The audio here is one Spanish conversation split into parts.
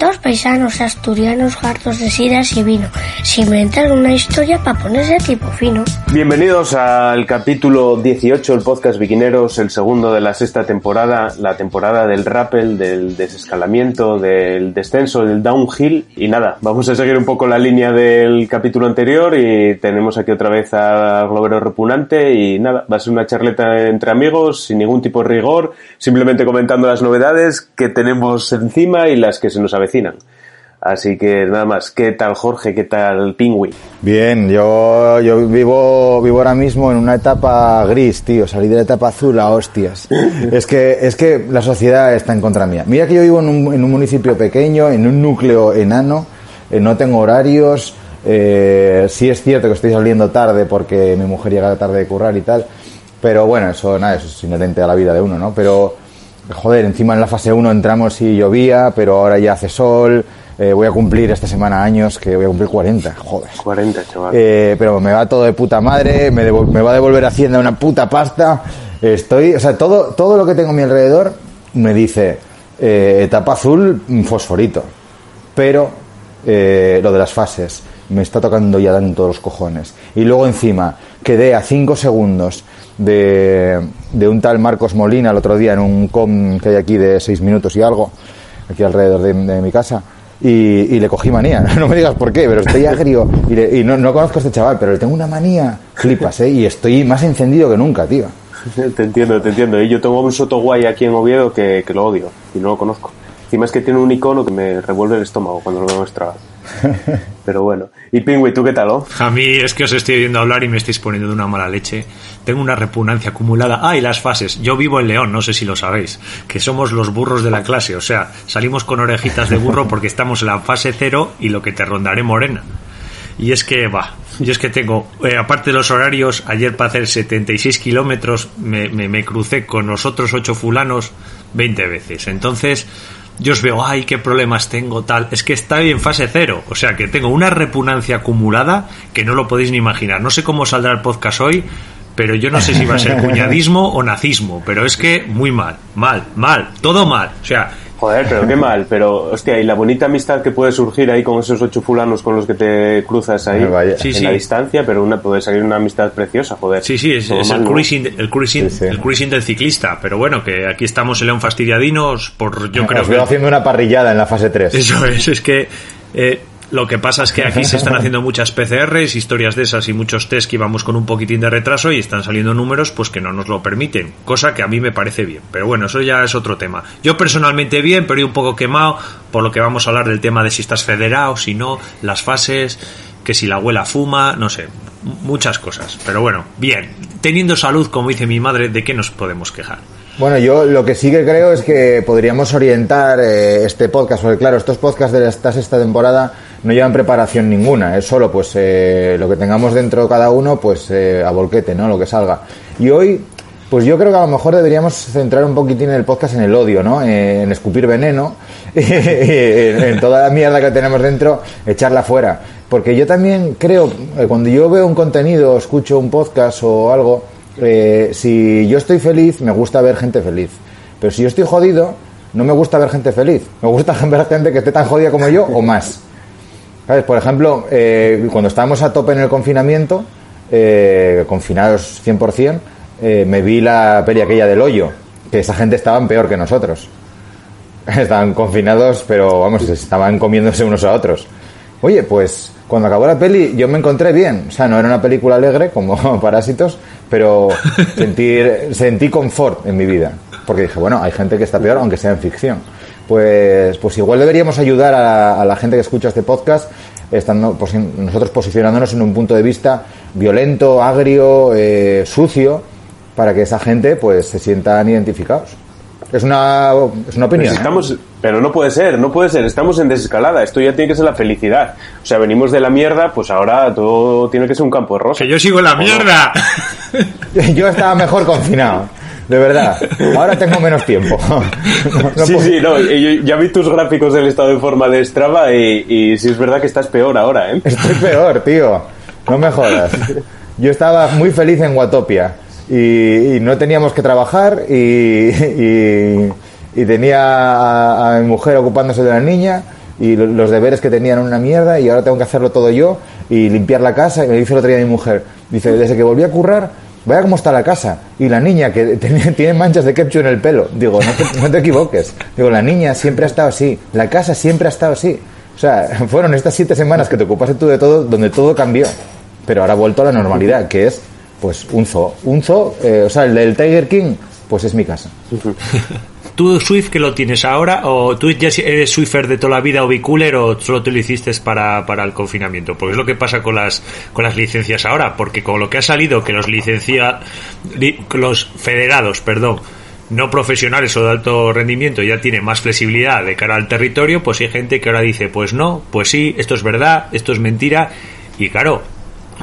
Dos paisanos asturianos hartos de sidas y vino, se inventan una historia para ponerse tipo fino. Bienvenidos al capítulo 18 del podcast Viquineros, el segundo de la sexta temporada, la temporada del rappel, del desescalamiento, del descenso, del downhill. Y nada, vamos a seguir un poco la línea del capítulo anterior y tenemos aquí otra vez a Globero Repunante y nada, va a ser una charleta entre amigos, sin ningún tipo de rigor, simplemente comentando las novedades que tenemos encima y las que se nos avecinan. Así que nada más, ¿qué tal Jorge? ¿Qué tal Pingüi? Bien, yo, yo vivo, vivo ahora mismo en una etapa gris, tío, salí de la etapa azul a hostias. es que, es que la sociedad está en contra mía. Mira que yo vivo en un, en un municipio pequeño, en un núcleo enano, eh, no tengo horarios, eh, sí es cierto que estoy saliendo tarde porque mi mujer llega tarde de currar y tal, pero bueno, eso, nada, eso es inherente a la vida de uno, ¿no? Pero, joder, encima en la fase 1 entramos y llovía, pero ahora ya hace sol. Eh, voy a cumplir esta semana años, que voy a cumplir 40, joder. 40, chaval. Eh, pero me va todo de puta madre, me, me va a devolver Hacienda una puta pasta. Estoy, o sea, todo, todo lo que tengo a mi alrededor me dice eh, etapa azul, fosforito. Pero lo de las fases me está tocando ya tanto los cojones. Y luego encima quedé a 5 segundos de, de un tal Marcos Molina el otro día en un com que hay aquí de 6 minutos y algo, aquí alrededor de, de mi casa. Y, y le cogí manía, no me digas por qué, pero estoy agrio y, le- y no, no conozco a este chaval, pero le tengo una manía, flipas, ¿eh? Y estoy más encendido que nunca, tío. Te entiendo, te entiendo. Y yo tengo un soto guay aquí en Oviedo que, que lo odio y no lo conozco. Encima es que tiene un icono que me revuelve el estómago cuando lo veo extra. Pero bueno. Y Pingüi, ¿tú qué tal? oh? A mí es que os estoy oyendo hablar y me estáis poniendo de una mala leche. Tengo una repugnancia acumulada. Ah, y las fases. Yo vivo en León, no sé si lo sabéis, que somos los burros de la clase. O sea, salimos con orejitas de burro porque estamos en la fase cero y lo que te rondaré morena. Y es que, va, yo es que tengo, eh, aparte de los horarios, ayer para hacer 76 kilómetros me, me, me crucé con los otros ocho fulanos 20 veces. Entonces, yo os veo, ay, qué problemas tengo, tal. Es que estoy en fase cero. O sea, que tengo una repugnancia acumulada que no lo podéis ni imaginar. No sé cómo saldrá el podcast hoy, pero yo no sé si va a ser cuñadismo o nazismo. Pero es que muy mal, mal, mal, todo mal. O sea, Joder, pero qué mal. Pero, hostia, y la bonita amistad que puede surgir ahí con esos ocho fulanos con los que te cruzas ahí Vaya. Sí, en sí. la distancia, pero una puede salir una amistad preciosa, joder. Sí, sí, es, Todo es mal, el, ¿no? cruising, el, cruising, Sí, sí. el cruising del ciclista. Pero bueno, que aquí estamos en León Fastidiadinos por, yo creo Os veo que... haciendo una parrillada en la fase 3. Eso es, es que eh, lo que pasa es que aquí se están haciendo muchas PCRs, historias de esas y muchos test que íbamos con un poquitín de retraso y están saliendo números pues que no nos lo permiten, cosa que a mí me parece bien. Pero bueno, eso ya es otro tema. Yo personalmente bien, pero un poco quemado por lo que vamos a hablar del tema de si estás federado, si no, las fases, que si la abuela fuma, no sé, muchas cosas. Pero bueno, bien. Teniendo salud, como dice mi madre, ¿de qué nos podemos quejar? Bueno, yo lo que sí que creo es que podríamos orientar eh, este podcast, porque claro, estos podcasts de esta sexta temporada no llevan preparación ninguna, es solo pues eh, lo que tengamos dentro cada uno, pues eh, a volquete, ¿no? Lo que salga. Y hoy, pues yo creo que a lo mejor deberíamos centrar un poquitín el podcast en el odio, ¿no? Eh, en escupir veneno, en, toda la mierda que tenemos dentro, echarla fuera. Porque yo también creo, eh, cuando yo veo un contenido, escucho un podcast o algo, eh, si yo estoy feliz, me gusta ver gente feliz. Pero si yo estoy jodido, no me gusta ver gente feliz. Me gusta ver gente que esté tan jodida como yo o más. ¿Sabes? Por ejemplo, eh, cuando estábamos a tope en el confinamiento, eh, confinados 100%, eh, me vi la peli aquella del hoyo, que esa gente estaban peor que nosotros. Estaban confinados, pero vamos, estaban comiéndose unos a otros. Oye, pues cuando acabó la peli yo me encontré bien. O sea, no era una película alegre como Parásitos, pero sentir, sentí confort en mi vida. Porque dije, bueno, hay gente que está peor, aunque sea en ficción. Pues, pues igual deberíamos ayudar a, a la gente que escucha este podcast, estando nosotros posicionándonos en un punto de vista violento, agrio, eh, sucio, para que esa gente pues se sientan identificados. Es una, es una opinión. ¿eh? Necesitamos, Pero no puede ser, no puede ser. Estamos en desescalada. Esto ya tiene que ser la felicidad. O sea, venimos de la mierda, pues ahora todo tiene que ser un campo de rosa. Que yo sigo en la mierda. Yo estaba mejor confinado. De verdad. Ahora tengo menos tiempo. No- no sí, puedo- sí, no. yo- ya vi tus gráficos del estado de forma de Strava y, y sí es verdad que estás peor ahora, ¿eh? Estoy peor, tío. No me jodas. Yo estaba muy feliz en Watopia y, y no teníamos que trabajar y, y- y tenía a, a mi mujer ocupándose de la niña y lo- los deberes que tenían una mierda y ahora tengo que hacerlo todo yo y limpiar la casa y me dice el otro día mi mujer, dice, desde que volví a currar, vaya cómo está la casa y la niña que tiene, manchas de ketchup en el pelo. Digo, no te, no te equivoques. Digo, la niña siempre ha estado así, la casa siempre ha estado así. O sea, fueron estas siete semanas que te ocupaste tú de todo, donde todo cambió. Pero ahora ha vuelto a la normalidad, que es, pues, un zoo. Un zoo, eh, o sea, el del Tiger King, pues es mi casa. ¿Tú Swift que lo tienes ahora? ¿O tú ya eres Swiffer de toda la vida o o solo te lo hiciste para, para el confinamiento? Porque es lo que pasa con las, con las licencias ahora. Porque con lo que ha salido que los licencia, li- los federados, perdón, no profesionales o de alto rendimiento ya tienen más flexibilidad de cara al territorio, pues hay gente que ahora dice, pues no, pues sí, esto es verdad, esto es mentira. Y claro,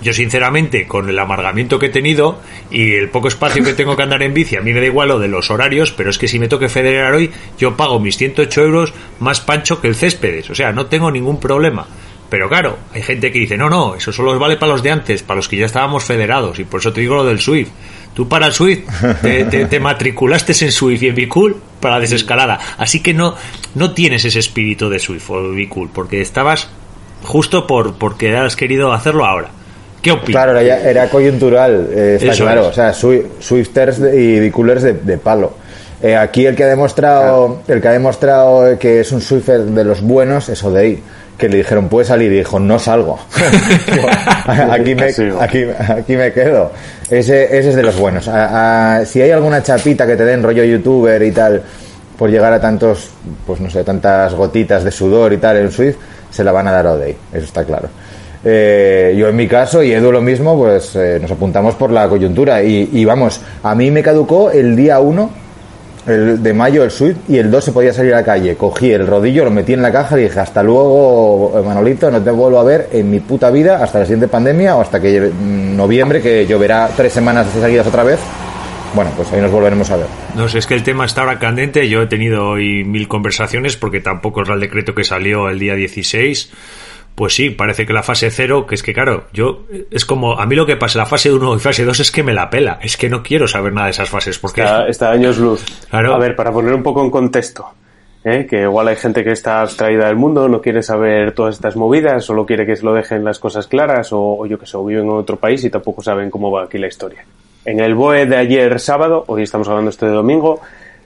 yo sinceramente, con el amargamiento que he tenido y el poco espacio que tengo que andar en bici, a mí me da igual lo de los horarios, pero es que si me toque federar hoy, yo pago mis 108 euros más pancho que el céspedes. O sea, no tengo ningún problema. Pero claro, hay gente que dice, no, no, eso solo vale para los de antes, para los que ya estábamos federados. Y por eso te digo lo del Swift. Tú para el Swift te, te- te matriculaste en Swift y en Bicool para desescalada. Así que no, no tienes ese espíritu de Swift o Bicool, porque estabas justo por porque has querido hacerlo ahora. ¿Qué opinas? Claro, era, ya- era coyuntural, eh, está Eso claro. es. O sea, Swi- Swifters de- y bicoolers de, de palo. Eh, aquí el que ha demostrado el que ha demostrado que es un Swifter de los buenos es Odey, que le dijeron puedes salir y dijo no salgo. aquí, me, Sí. aquí, aquí me quedo. Ese, ese es de los buenos. A- a- si hay alguna chapita que te den rollo youtuber y tal por llegar a tantos, pues no sé, tantas gotitas de sudor y tal en Swift, se la van a dar a Odey, eso está claro. Eh, yo en mi caso y Edu lo mismo, pues eh, nos apuntamos por la coyuntura y, y vamos, a mí me caducó el día 1 el de mayo el Swift y el 2 se podía salir a la calle. Cogí el rodillo, lo metí en la caja y dije, hasta luego, Manolito, no te vuelvo a ver en mi puta vida hasta la siguiente pandemia o hasta que mm, noviembre, que lloverá tres semanas seguidas otra vez. Bueno, pues ahí nos volveremos a ver. No sé, es que el tema está ahora candente. Yo he tenido hoy mil conversaciones porque tampoco es el decreto que salió el día 16. Pues sí, parece que la fase cero, que es que claro, yo es como a mí lo que pasa, la fase 1 y fase 2 es que me la pela. Es que no quiero saber nada de esas fases porque Está, está años luz. Claro. A ver, para poner un poco en contexto, ¿eh? que igual hay gente que está abstraída del mundo, no quiere saber todas estas movidas, solo quiere que se lo dejen las cosas claras, o, o yo que sé, o viven en otro país y tampoco saben cómo va aquí la historia. En el BOE de ayer sábado, hoy estamos hablando esto de domingo,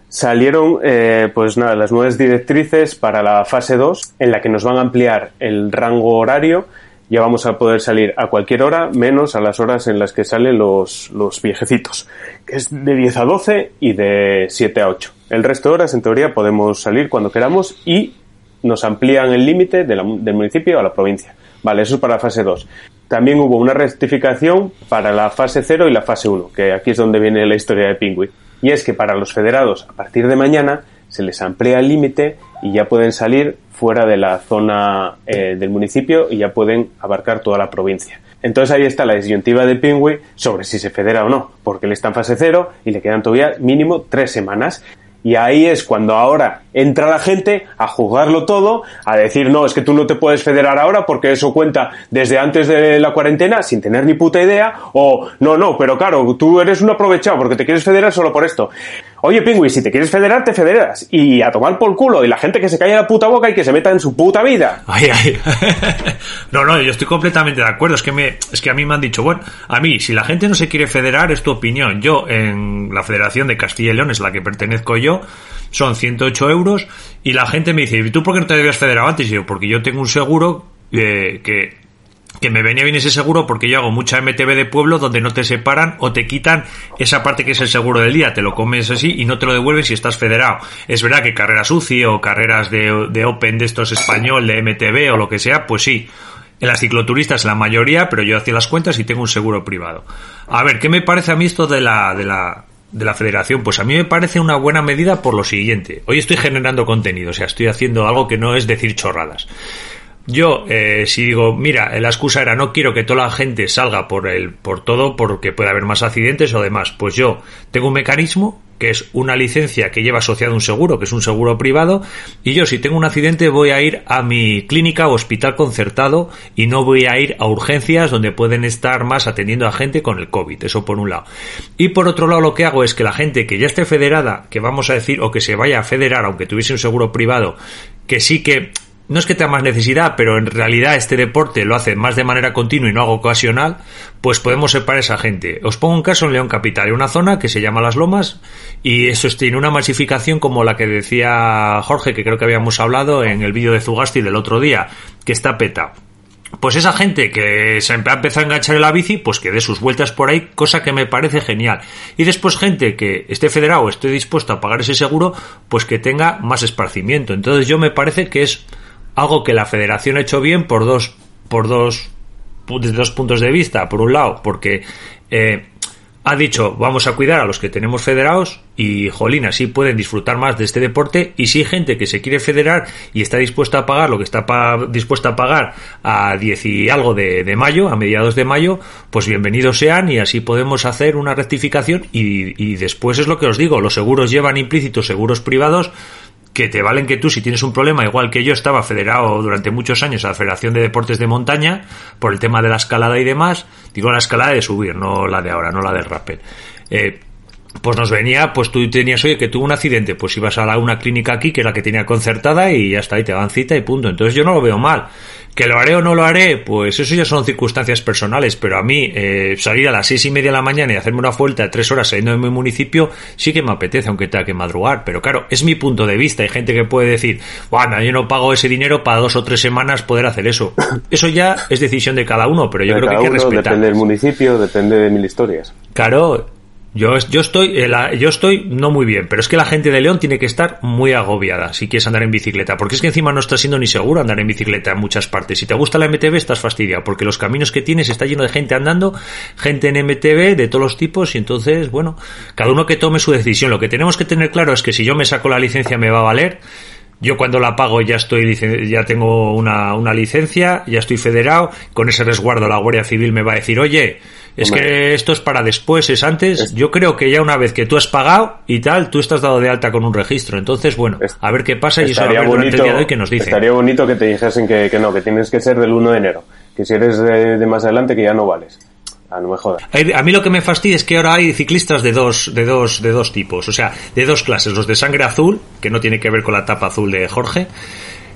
salieron eh, pues nada, las nuevas directrices para la fase 2 en la que nos van a ampliar el rango horario. Ya vamos a poder salir a cualquier hora menos a las horas en las que salen los, los viejecitos que es de 10 a 12 y de 7 a 8 el resto de horas en teoría podemos salir cuando queramos y nos amplían el límite del municipio a la provincia. Vale eso es para la fase 2 también hubo una rectificación para la fase 0 y la fase 1 que aquí es donde viene la historia de Pingüi y es que para los federados, a partir de mañana, se les amplía el límite y ya pueden salir fuera de la zona eh, del municipio y ya pueden abarcar toda la provincia. Entonces ahí está la disyuntiva de Pingüi sobre si se federa o no, porque él está en fase cero y le quedan todavía mínimo tres semanas. Y ahí es cuando ahora entra la gente a juzgarlo todo, a decir, no, es que tú no te puedes federar ahora porque eso cuenta desde antes de la cuarentena sin tener ni puta idea, o no, no, pero claro, tú eres un aprovechado porque te quieres federar solo por esto. Oye, Pingüi, si te quieres federar, te federas. Y a tomar por culo. Y la gente que se calle la puta boca y que se meta en su puta vida. Ay, ay. No, no, yo estoy completamente de acuerdo. Es que me, es que a mí me han dicho, bueno, a mí, si la gente no se quiere federar, es tu opinión. Yo, en la Federación de Castilla y León, es la que pertenezco yo, son 108 euros. Y la gente me dice, ¿y tú por qué no te debías federar antes? Y yo, porque yo tengo un seguro eh, que, que me venía bien ese seguro porque yo hago mucha MTB de pueblo donde no te separan o te quitan esa parte que es el seguro del día, te lo comes así y no te lo devuelven si estás federado. Es verdad que carreras UCI o carreras de, de Open de estos español, de MTB o lo que sea, pues sí. En las cicloturistas la mayoría, pero yo hacía las cuentas y tengo un seguro privado. A ver, ¿qué me parece a mí esto de la, de la, de la federación, pues a mí me parece una buena medida por lo siguiente. Hoy estoy generando contenido, o sea, estoy haciendo algo que no es decir chorradas. Yo, eh, si digo, mira, la excusa era no quiero que toda la gente salga por el, por todo porque puede haber más accidentes o demás, pues yo tengo un mecanismo que es una licencia que lleva asociado un seguro, que es un seguro privado, y yo si tengo un accidente voy a ir a mi clínica o hospital concertado y no voy a ir a urgencias donde pueden estar más atendiendo a gente con el COVID, eso por un lado. Y por otro lado lo que hago es que la gente que ya esté federada, que vamos a decir, o que se vaya a federar, aunque tuviese un seguro privado, que sí que no es que tenga más necesidad, pero en realidad este deporte lo hace más de manera continua y no algo ocasional, pues podemos separar a esa gente. Os pongo un caso en León Capital, hay una zona que se llama Las Lomas y eso tiene una masificación como la que decía Jorge, que creo que habíamos hablado en el vídeo de Zugasti del otro día, que está peta. Pues esa gente que se ha empezado a enganchar en la bici, pues que dé sus vueltas por ahí, cosa que me parece genial. Y después gente que esté federado esté dispuesto a pagar ese seguro, pues que tenga más esparcimiento. Entonces yo me parece que es algo que la federación ha hecho bien por dos, por dos, desde dos puntos de vista. Por un lado, porque eh, ha dicho vamos a cuidar a los que tenemos federados y jolín, así pueden disfrutar más de este deporte y si hay gente que se quiere federar y está dispuesta a pagar lo que está dispuesta a pagar a 10 y algo de, de, mayo, a mediados de mayo, pues bienvenidos sean y así podemos hacer una rectificación y, y después es lo que os digo, los seguros llevan implícitos seguros privados que te valen que tú, si tienes un problema, igual que yo estaba federado durante muchos años a la Federación de Deportes de Montaña, por el tema de la escalada y demás, digo la escalada de subir, no la de ahora, no la del rappel. Eh, pues nos venía, pues tú tenías, oye, que tuvo un accidente, pues ibas a la, una clínica aquí, que es la que tenía concertada, y ya está, y te dan cita y punto. Entonces yo no lo veo mal. ¿Que lo haré o no lo haré? Pues eso ya son circunstancias personales, pero a mí eh, salir a las seis y media de la mañana y hacerme una vuelta de tres horas saliendo de mi municipio sí que me apetece, aunque tenga que madrugar. Pero claro, es mi punto de vista. Hay gente que puede decir, bueno, yo no pago ese dinero para dos o tres semanas poder hacer eso. Eso ya es decisión de cada uno, pero yo creo que hay que respetar. Depende del municipio, depende de mil historias. Claro, yo, yo estoy, eh, yo estoy no muy bien, pero es que la gente de León tiene que estar muy agobiada si quieres andar en bicicleta, porque es que encima no está siendo ni seguro andar en bicicleta en muchas partes. Si te gusta la MTB estás fastidiado, porque los caminos que tienes está lleno de gente andando, gente en MTB de todos los tipos, y entonces, bueno, cada uno que tome su decisión. Lo que tenemos que tener claro es que si yo me saco la licencia me va a valer. Yo cuando la pago ya estoy ya tengo una, una licencia, ya estoy federado, con ese resguardo la Guardia Civil me va a decir, oye, es que esto es para después, es antes. Yo creo que ya una vez que tú has pagado y tal, tú estás dado de alta con un registro. Entonces, bueno, a ver qué pasa y eso a ver durante el día de hoy que nos dicen. Estaría bonito que te dijesen que, que, no, que tienes que ser del 1 de enero. Que si eres de, más adelante, que ya no vales. Ah, no me jodas. A mí lo que me fastidia es que ahora hay ciclistas de dos, de dos, de dos tipos, o sea, de dos clases, los de sangre azul, que no tiene que ver con la tapa azul de Jorge,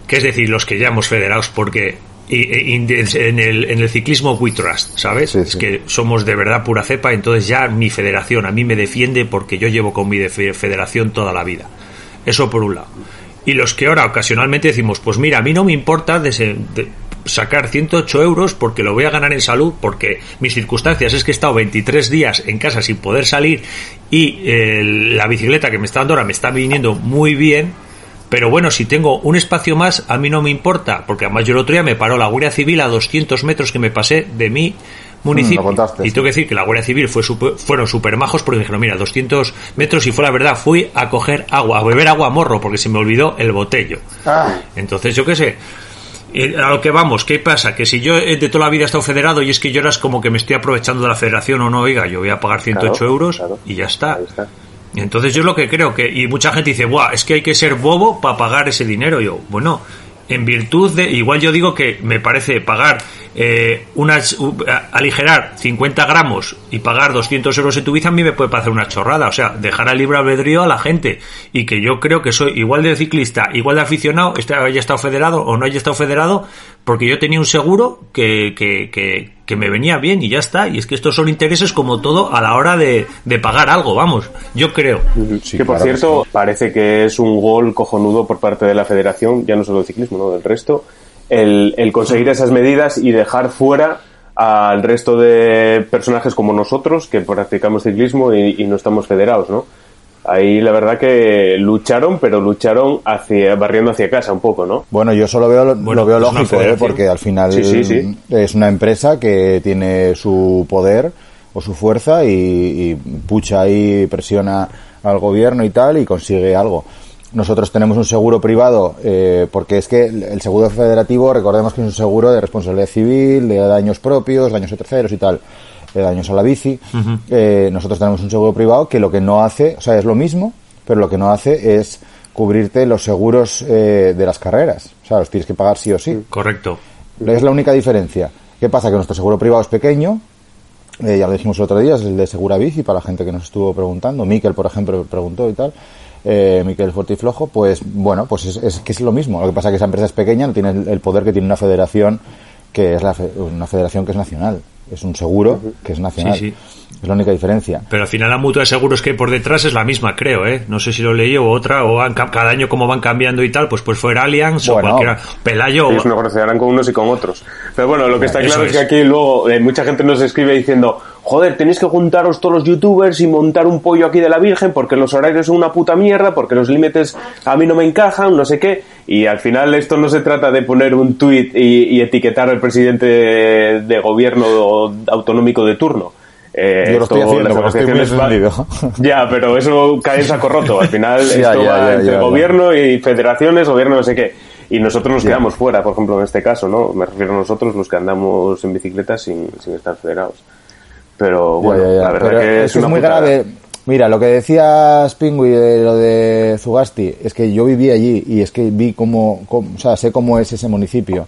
que es decir, los que ya hemos federados porque en el, en el ciclismo we trust, ¿sabes? Es que somos de verdad pura cepa, entonces ya mi federación a mí me defiende porque yo llevo con mi federación toda la vida. Eso por un lado. Y los que ahora ocasionalmente decimos, pues mira, a mí no me importa de, sacar 108 euros porque lo voy a ganar en salud, porque mis circunstancias es que he estado 23 días en casa sin poder salir y la bicicleta que me está dando ahora me está viniendo muy bien pero bueno, si tengo un espacio más, a mí no me importa, porque además yo el otro día me paró la Guardia Civil a 200 metros que me pasé de mi municipio. Mm, y tengo que decir que la Guardia Civil fue fueron súper majos porque dijeron, mira, 200 metros y fue la verdad, fui a coger agua, a beber agua a morro porque se me olvidó el botello. Ah. Entonces, yo qué sé. A lo que vamos, ¿qué pasa? Que si yo de toda la vida he estado federado y es que yo eras como que me estoy aprovechando de la federación o no, oiga, yo voy a pagar 108 euros y ya está. está. Entonces yo lo que creo que, y mucha gente dice, Buah, es que hay que ser bobo para pagar ese dinero. yo, bueno, en virtud de, igual yo digo que me parece pagar eh, unas, aligerar 50 gramos y pagar 200 euros en tu bici a mí me puede parecer una chorrada. O sea, dejar al libre albedrío a la gente. Y que yo creo que soy igual de ciclista, igual de aficionado, este haya estado federado o no haya estado federado, porque yo tenía un seguro que, que, que, que, me venía bien y ya está. Y es que estos son intereses como todo a la hora de, de pagar algo, vamos, yo creo. que por cierto, parece que es un gol cojonudo por parte de la federación, ya no solo del ciclismo, no del resto, el, el conseguir esas medidas y dejar fuera al resto de personajes como nosotros que practicamos ciclismo y, y no estamos federados, ¿no? Ahí la verdad que lucharon, pero lucharon hacia barriendo hacia casa un poco, ¿no? Bueno, yo solo veo lo veo lógico, ¿eh? porque al final es una empresa que tiene su poder o su fuerza y, y pucha ahí, presiona al gobierno y tal y consigue algo. Nosotros tenemos un seguro privado, eh, porque es que el seguro federativo, recordemos que es un seguro de responsabilidad civil, de daños propios, daños a terceros y tal, de daños a la bici. Eh, nosotros tenemos un seguro privado que lo que no hace, o sea, es lo mismo, pero lo que no hace es cubrirte los seguros eh, de las carreras. O sea, los tienes que pagar sí o sí. Correcto. Es la única diferencia. ¿Qué pasa? Que nuestro seguro privado es pequeño, eh, ya lo dijimos el otro día, es el de Segura Bici, para la gente que nos estuvo preguntando. Miquel, por ejemplo, preguntó y tal. Eh, Miquel Fortiflojo, pues bueno, pues es, es que es lo mismo. Lo que pasa es que esa empresa es pequeña, no tiene el, el poder que tiene una federación que es la fe- una federación que es nacional. Es un seguro que es nacional. Sí, sí. Es la única diferencia. Pero al final la mutua de seguros que hay por detrás es la misma, creo, ¿eh? No sé si lo leí o otra, o han ca- cada año como van cambiando y tal, pues pues fuera Allianz Bueno. o cualquiera. Pelayo. Ellos no conocerán con unos y con otros. Pero bueno, lo que está claro es que aquí luego eh, mucha gente nos escribe diciendo, joder, tenéis que juntaros todos los youtubers y montar un pollo aquí de la Virgen porque los horarios son una puta mierda, porque los límites a mí no me encajan, no sé qué. Y al final esto no se trata de poner un tuit y, y etiquetar al presidente de, de gobierno autonómico de turno. Eh, Yo lo estoy esto, haciendo, las estoy muy. Ya, pero eso cae en saco roto. Al final esto ya, va ya, entre ya, gobierno y federaciones, gobierno no sé qué. Y nosotros nos quedamos fuera, por ejemplo, en este caso, ¿no? Me refiero a nosotros, los que andamos en bicicleta sin, sin estar federados. Pero bueno, la verdad Pero que es, es, muy putada. grave. Mira, lo que decías Pingui de lo de Zugasti, es que yo viví allí y es que vi cómo, cómo- o sea, sé cómo es ese municipio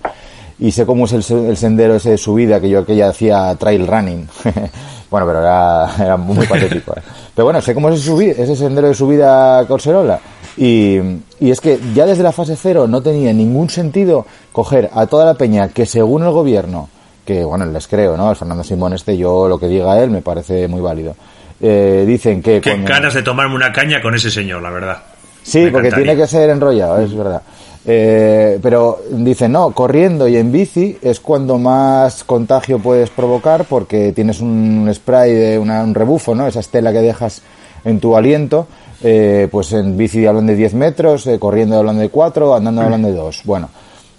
y sé cómo es el, se- el sendero ese de subida que yo aquella hacía trail running. bueno, pero era, era muy patético. ¿eh? Pero bueno, sé cómo es ese, sendero de subida a Corserola. Y, y es que ya desde la fase cero no tenía ningún sentido coger a toda la peña que según el gobierno que bueno, les creo, ¿no? El Fernando Simón este, yo lo que diga él me parece muy válido. Eh, dicen que... Qué ganas de tomarme una caña con ese señor, la verdad. Sí, Me porque encantaría. tiene que ser enrollado, es verdad. Eh, pero dicen, no, corriendo y en bici es cuando más contagio puedes provocar porque tienes un spray de una- un rebufo, ¿no? Esa estela que dejas en tu aliento. Eh, pues en bici hablan de 10 metros, eh, corriendo hablan de 4, andando hablan de 2. Bueno,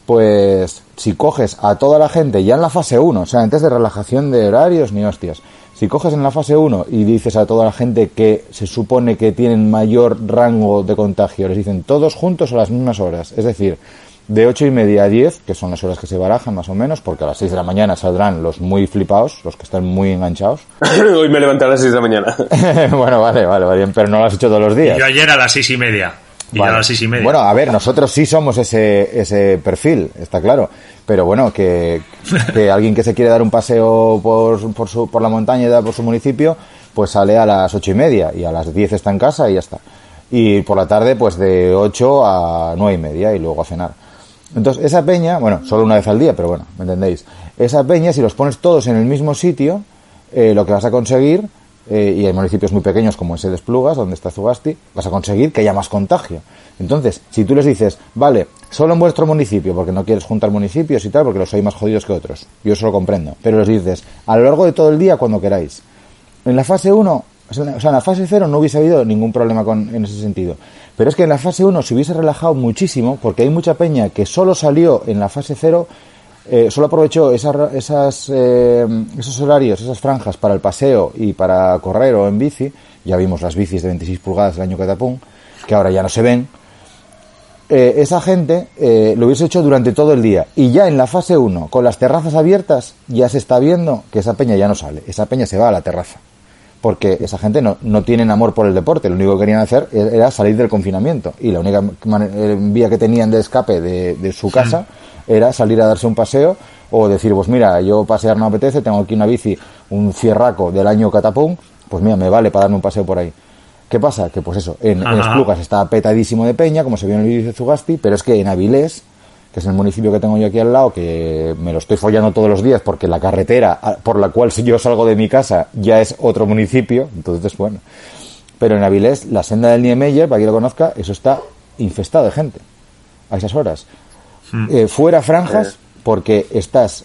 pues si coges a toda la gente ya en la fase 1, o sea, antes de relajación de horarios ni hostias, si coges en la fase 1 y dices a toda la gente que se supone que tienen mayor rango de contagio, les dicen todos juntos a las mismas horas, es decir, de 8 y media a 10, que son las horas que se barajan más o menos, porque a las 6 de la mañana saldrán los muy flipados, los que están muy enganchados. Hoy me levanté a las 6 de la mañana. bueno, vale, vale, vale, pero no lo has hecho todos los días. Yo ayer a las seis y media. Y Vale. a las seis y media. Bueno, a ver, nosotros sí somos ese, ese perfil, está claro. Pero bueno, que, que alguien que se quiere dar un paseo por, por, su, por la montaña y da por su municipio, pues sale a las ocho y media y a las diez está en casa y ya está. Y por la tarde, pues de ocho a nueve y media y luego a cenar. Entonces, esa peña, bueno, solo una vez al día, pero bueno, ¿me entendéis? Esa peña, si los pones todos en el mismo sitio, eh, lo que vas a conseguir, eh, y hay municipios muy pequeños como ese de Esplugas, donde está Zugasti, vas a conseguir que haya más contagio. Entonces, si tú les dices, vale, solo en vuestro municipio, porque no quieres juntar municipios y tal, porque los hay más jodidos que otros, yo eso lo comprendo, pero les dices, a lo largo de todo el día, cuando queráis. En la fase 1, o sea, en la fase 0 no hubiese habido ningún problema con, en ese sentido. Pero es que en la fase 1 se hubiese relajado muchísimo, porque hay mucha peña que solo salió en la fase 0, eh, solo aprovechó esas, esas, eh, esos horarios, esas franjas para el paseo y para correr o en bici. Ya vimos las bicis de 26 pulgadas del año Catapum, que ahora ya no se ven. Eh, esa gente eh, lo hubiese hecho durante todo el día. Y ya en la fase 1, con las terrazas abiertas, ya se está viendo que esa peña ya no sale. Esa peña se va a la terraza. Porque esa gente no, no tienen amor por el deporte. Lo único que querían hacer era salir del confinamiento. Y la única eh, vía que tenían de escape de, de su casa era salir a darse un paseo o decir, pues mira, yo pasear no apetece, tengo aquí una bici, un cierraco del año Catapum, pues mira, me vale para darme un paseo por ahí. ¿Qué pasa? Que pues eso, en, en Ajá. Esplugas está petadísimo de peña, como se vio en el vídeo de Zugasti, pero es que en Avilés, que es el municipio que tengo yo aquí al lado, que me lo estoy follando todos los días porque la carretera por la cual yo salgo de mi casa ya es otro municipio, entonces bueno. Pero en Avilés, la senda del Niemeyer, para quien lo conozca, eso está infestado de gente a esas horas. Eh, fuera franjas, porque estás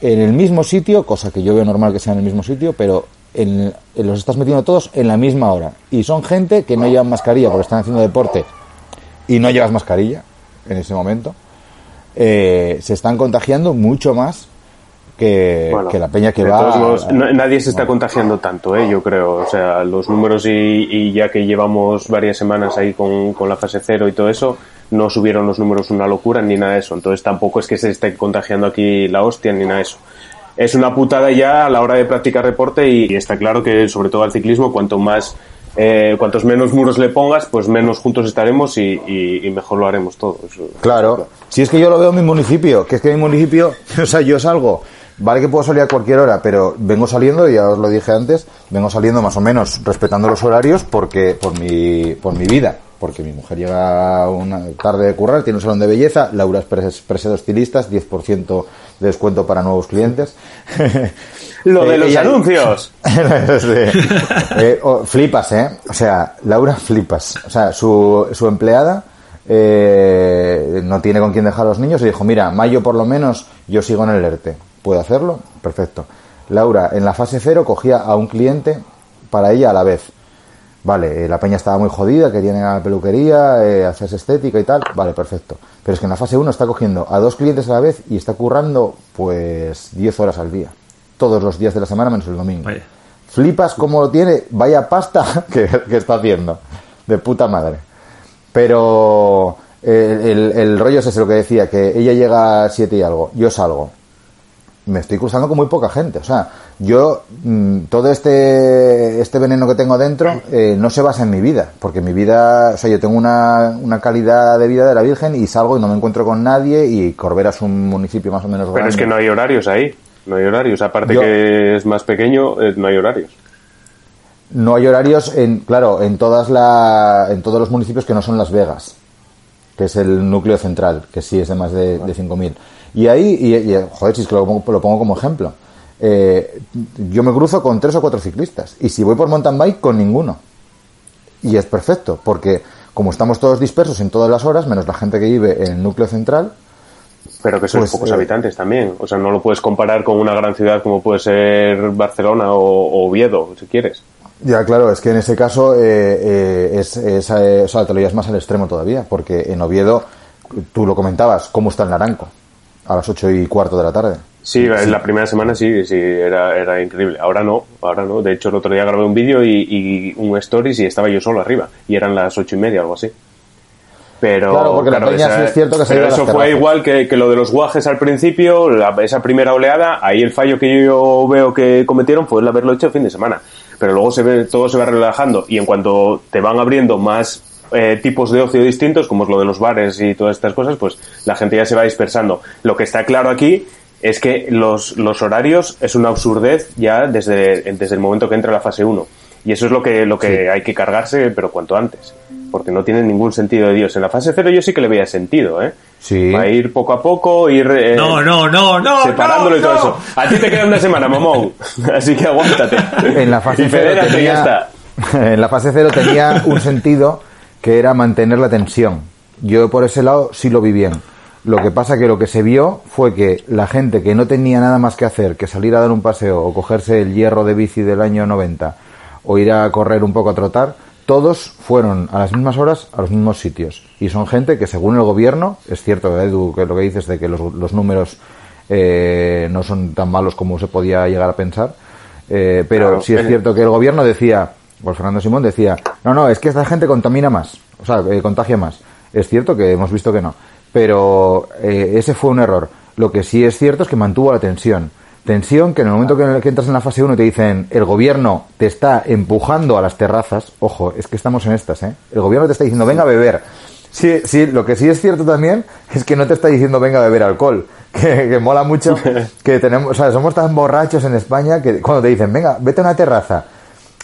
en el mismo sitio, cosa que yo veo normal que sea en el mismo sitio, pero en- en los estás metiendo todos en la misma hora. Y son gente que no llevan mascarilla porque están haciendo deporte y no llevas mascarilla en ese momento. Eh, se están contagiando mucho más que, que la peña que va... no- nadie se está contagiando tanto, ¿eh? yo creo. O sea, los números y, y ya que llevamos varias semanas ahí con, con la fase cero y todo eso, no subieron los números una locura ni nada de eso. Entonces tampoco es que se esté contagiando aquí la hostia ni nada de eso. Es una putada ya a la hora de practicar deporte y, y está claro que sobre todo al ciclismo, cuanto más, eh, cuantos menos muros le pongas, pues menos juntos estaremos y, y- y mejor lo haremos todos. Claro, si es que yo lo veo en mi municipio, que es que mi municipio, o sea, yo salgo, vale que puedo salir a cualquier hora, pero vengo saliendo, ya os lo dije antes, vengo saliendo más o menos respetando los horarios porque por mi, por mi vida, porque mi mujer llega una tarde de currar, tiene un salón de belleza, Laura es pres- presedo estilistas, 10% de descuento para nuevos clientes. Lo de Eh, los ella- anuncios. Eh, oh, flipas, ¿eh? O sea, Laura flipas. O sea, su, su empleada eh, no tiene con quién dejar a los niños y dijo, mira, mayo por lo menos yo sigo en el ERTE. ¿Puedo hacerlo? Perfecto. Laura, en la fase cero cogía a un cliente para ella a la vez. Vale, eh, la peña estaba muy jodida, que tiene a la peluquería, eh, hacerse estética y tal. Vale, perfecto. Pero es que en la fase 1 está cogiendo a dos clientes a la vez y está currando pues 10 horas al día. Todos los días de la semana menos el domingo. Vaya. Flipas cómo lo tiene, vaya pasta que, que está haciendo. De puta madre. Pero eh, el, el rollo es ese lo que decía, que ella llega a 7 y algo, yo salgo. Me estoy cruzando con muy poca gente. O sea, yo, mm, todo este, este veneno que tengo dentro eh, no se basa en mi vida. Porque mi vida, o sea, yo tengo una, una calidad de vida de la Virgen y salgo y no me encuentro con nadie. Y Corbera es un municipio más o menos grande. Pero es que no hay horarios ahí. No hay horarios. Aparte Yo- que es más pequeño, eh, no hay horarios. No hay horarios, en, claro, en, todas la, en todos los municipios que no son Las Vegas, que es el núcleo central, que sí es de más de, de 5.000. Y ahí, y, y, joder, si es que lo pongo, lo pongo como ejemplo, eh, yo me cruzo con tres o cuatro ciclistas, y si voy por mountain bike, con ninguno. Y es perfecto, porque como estamos todos dispersos en todas las horas, menos la gente que vive en el núcleo central, Pero que son Pues, pocos eh, habitantes también. O sea, no lo puedes comparar con una gran ciudad como puede ser Barcelona o, o Oviedo, si quieres. Ya, claro, es que en ese caso eh, eh, es, es, eh, o sea, te lo llevas más al extremo todavía, porque en Oviedo, tú lo comentabas, ¿cómo está el naranco? A las ocho y cuarto de la tarde. Sí, en la primera semana sí, sí, era, era increíble. Ahora no, ahora no. De hecho, el otro día grabé un vídeo y, y un stories y estaba yo solo arriba. Y eran las ocho y media, algo así. Pero, Claro, porque la peña sí es cierto que se pero eso fue igual que, que lo de los guajes al principio, la- esa primera oleada, ahí el fallo que yo veo que cometieron fue el haberlo hecho el fin de semana. Pero luego se ve, todo se va relajando y en cuanto te van abriendo más eh, tipos de ocio distintos, como es lo de los bares y todas estas cosas, pues la gente ya se va dispersando. Lo que está claro aquí es que los, los horarios es una absurdez ya desde, desde el momento que entra la fase 1. Y eso es lo que, lo que hay que cargarse, pero cuanto antes. Porque no tiene ningún sentido de Dios. En la fase 0 yo sí que le veía sentido, ¿eh? Sí. Va a ir poco a poco, ir eh, No, no, no, no. separándolo no, y todo eso. A ti te queda una semana, mamón. Así que aguántate. En la fase Y cero fedérate y ya tenía, está. en la fase cero tenía un sentido que era mantener la tensión. Yo por ese lado sí lo vi bien. Lo que pasa que lo que se vio fue que la gente que no tenía nada más que hacer que salir a dar un paseo o cogerse el hierro de bici del año 90 o ir a correr un poco a trotar, todos fueron a las mismas horas a los mismos sitios. Y son gente que según el gobierno, es cierto, Edu, que lo que dices de que los, los números eh, no son tan malos como se podía llegar a pensar, eh, pero Claro, sí es cierto que el gobierno decía, pues Fernando Simón decía, no, no, es que esta gente contamina más, o sea, eh, contagia más. Es cierto que hemos visto que no, pero eh, ese fue un error. Lo que sí es cierto es que mantuvo la tensión. Tensión que en el momento que, que entras en la fase 1 te dicen, el gobierno te está empujando a las terrazas, ojo, es que estamos en estas, ¿eh? El gobierno te está diciendo, venga a beber. Sí, sí, lo que sí es cierto también es que no te está diciendo venga a beber alcohol, que, que mola mucho, que tenemos, o sea, somos tan borrachos en España que cuando te dicen venga, vete a una terraza,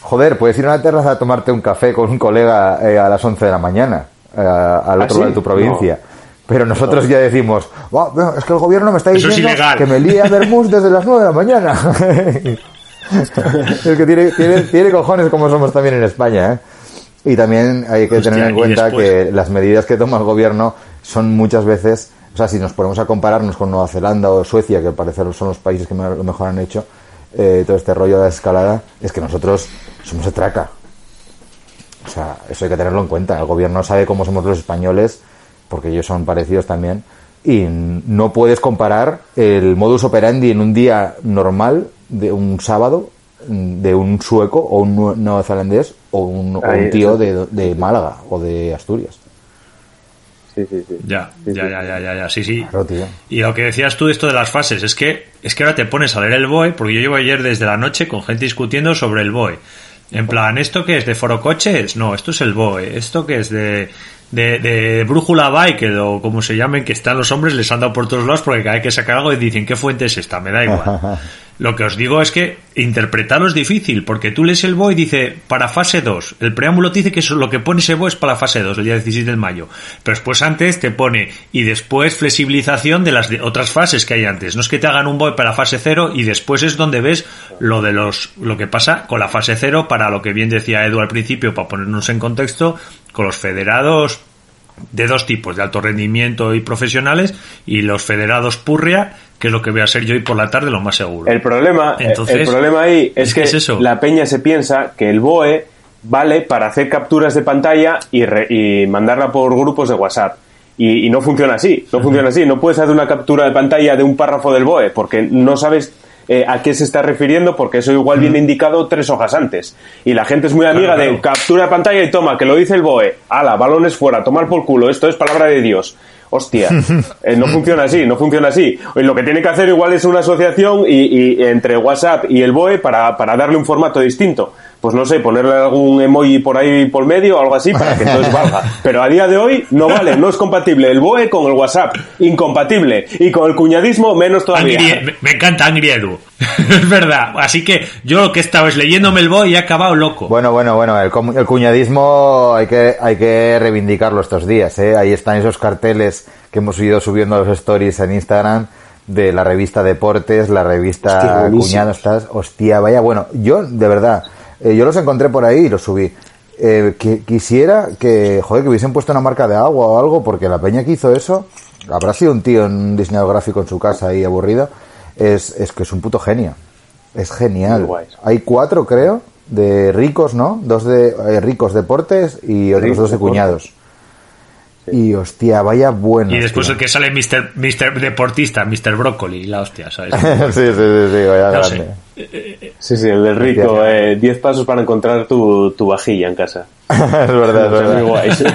joder, puedes ir a una terraza a tomarte un café con un colega eh, a las 11 de la mañana, eh, al otro sí? lado de tu provincia. Pero nosotros ya decimos, "Buah, bueno, es que el gobierno me está es diciendo ilegal". que me líe a Bermús desde las 9 de la mañana. es que tiene, tiene, tiene cojones como somos también en España, ¿eh? Y también hay que Hostia, tener en cuenta después- que las medidas que toma el gobierno son muchas veces, o sea, si nos ponemos a compararnos con Nueva Zelanda o Suecia, que al parecer son los países que lo mejor han hecho, eh, todo este rollo de la escalada, es que nosotros somos de traca. O sea, eso hay que tenerlo en cuenta. El gobierno sabe cómo somos los españoles, porque ellos son parecidos también, y no puedes comparar el modus operandi en un día normal de un sábado de un sueco o un neozelandés o un, o un tío de, de Málaga o de Asturias. Sí, sí, sí. Ya, Sí, ya, sí. ya, ya, ya, ya, sí, sí. Claro, tío. Y lo que decías tú de esto de las fases, es que, es que ahora te pones a leer el BOE, porque yo llevo ayer desde la noche con gente discutiendo sobre el BOE. En plan, ¿esto qué es? ¿De foro coches? No, esto es el BOE. ¿Esto qué es? De, de, de brújula bike, o como se llamen, que están los hombres, les han dado por todos lados porque cada vez que sacan algo y dicen, ¿qué fuente es esta? Me da igual. Lo que os digo es que interpretarlo es difícil, porque tú lees el BOE y dice para fase 2. El preámbulo te dice que eso, lo que pone ese BOE es para fase 2, el día 16 de mayo. Pero después antes te pone y después flexibilización de las de otras fases que hay antes. No es que te hagan un BOE para fase 0 y después es donde ves lo de los lo que pasa con la fase 0 para lo que bien decía Edu al principio, para ponernos en contexto, con los federados de dos tipos, de alto rendimiento y profesionales, y los federados purria, que es lo que voy a ser yo hoy por la tarde, lo más seguro. El problema, Entonces, el problema ahí es, es que que es eso. la peña se piensa que el BOE vale para hacer capturas de pantalla y, re- y mandarla por grupos de WhatsApp. Y, y no funciona así, no funciona así. No puedes hacer una captura de pantalla de un párrafo del BOE porque no sabes eh, a qué se está refiriendo porque eso igual viene indicado tres hojas antes. Y la gente es muy amiga Claro, de claro. captura de pantalla y toma, que lo dice el BOE. Ala, balones fuera, tomar por culo, esto es palabra de Dios. Hostia, eh, no funciona así, no funciona así. Y Lo que tiene que hacer igual es una asociación y, y entre WhatsApp y el BOE para, para darle un formato distinto. Pues no sé, ponerle algún emoji por ahí por medio o algo así para que entonces valga. Pero a día de hoy no vale, no es compatible el BOE con el WhatsApp, incompatible. Y con el cuñadismo menos todavía. Angry- me, encanta Angry Edu. es verdad. Así que yo lo que estaba es leyéndome el BOE y he acabado loco. Bueno, bueno, bueno, el, com- el cuñadismo hay que, hay que reivindicarlo estos días, ¿eh? Ahí están esos carteles que hemos ido subiendo a los stories en Instagram de la revista Deportes, la revista Hostia, buenísimos. Cuñado, estás, hostia, vaya, bueno, yo, de verdad, eh, yo los encontré por ahí y los subí. Eh, que, quisiera que, joder, que hubiesen puesto una marca de agua o algo, porque la peña que hizo eso, habrá sido un tío en un diseñador gráfico en su casa ahí aburrido, es, es que es un puto genio. Es genial. Hay cuatro, creo, de ricos, ¿no? Dos de eh, ricos deportes y otros Ricos dos de cuñados. Y hostia, vaya bueno. y después el que sale Mr. Mr. Deportista, Mr. Brócoli, la hostia, ¿sabes? sí, sí, sí, sí, vaya No grande. sé. Sí, sí, el del rico. Hostia. eh, 10 pasos para encontrar tu, tu vajilla en casa. es verdad, es verdad. muy guays.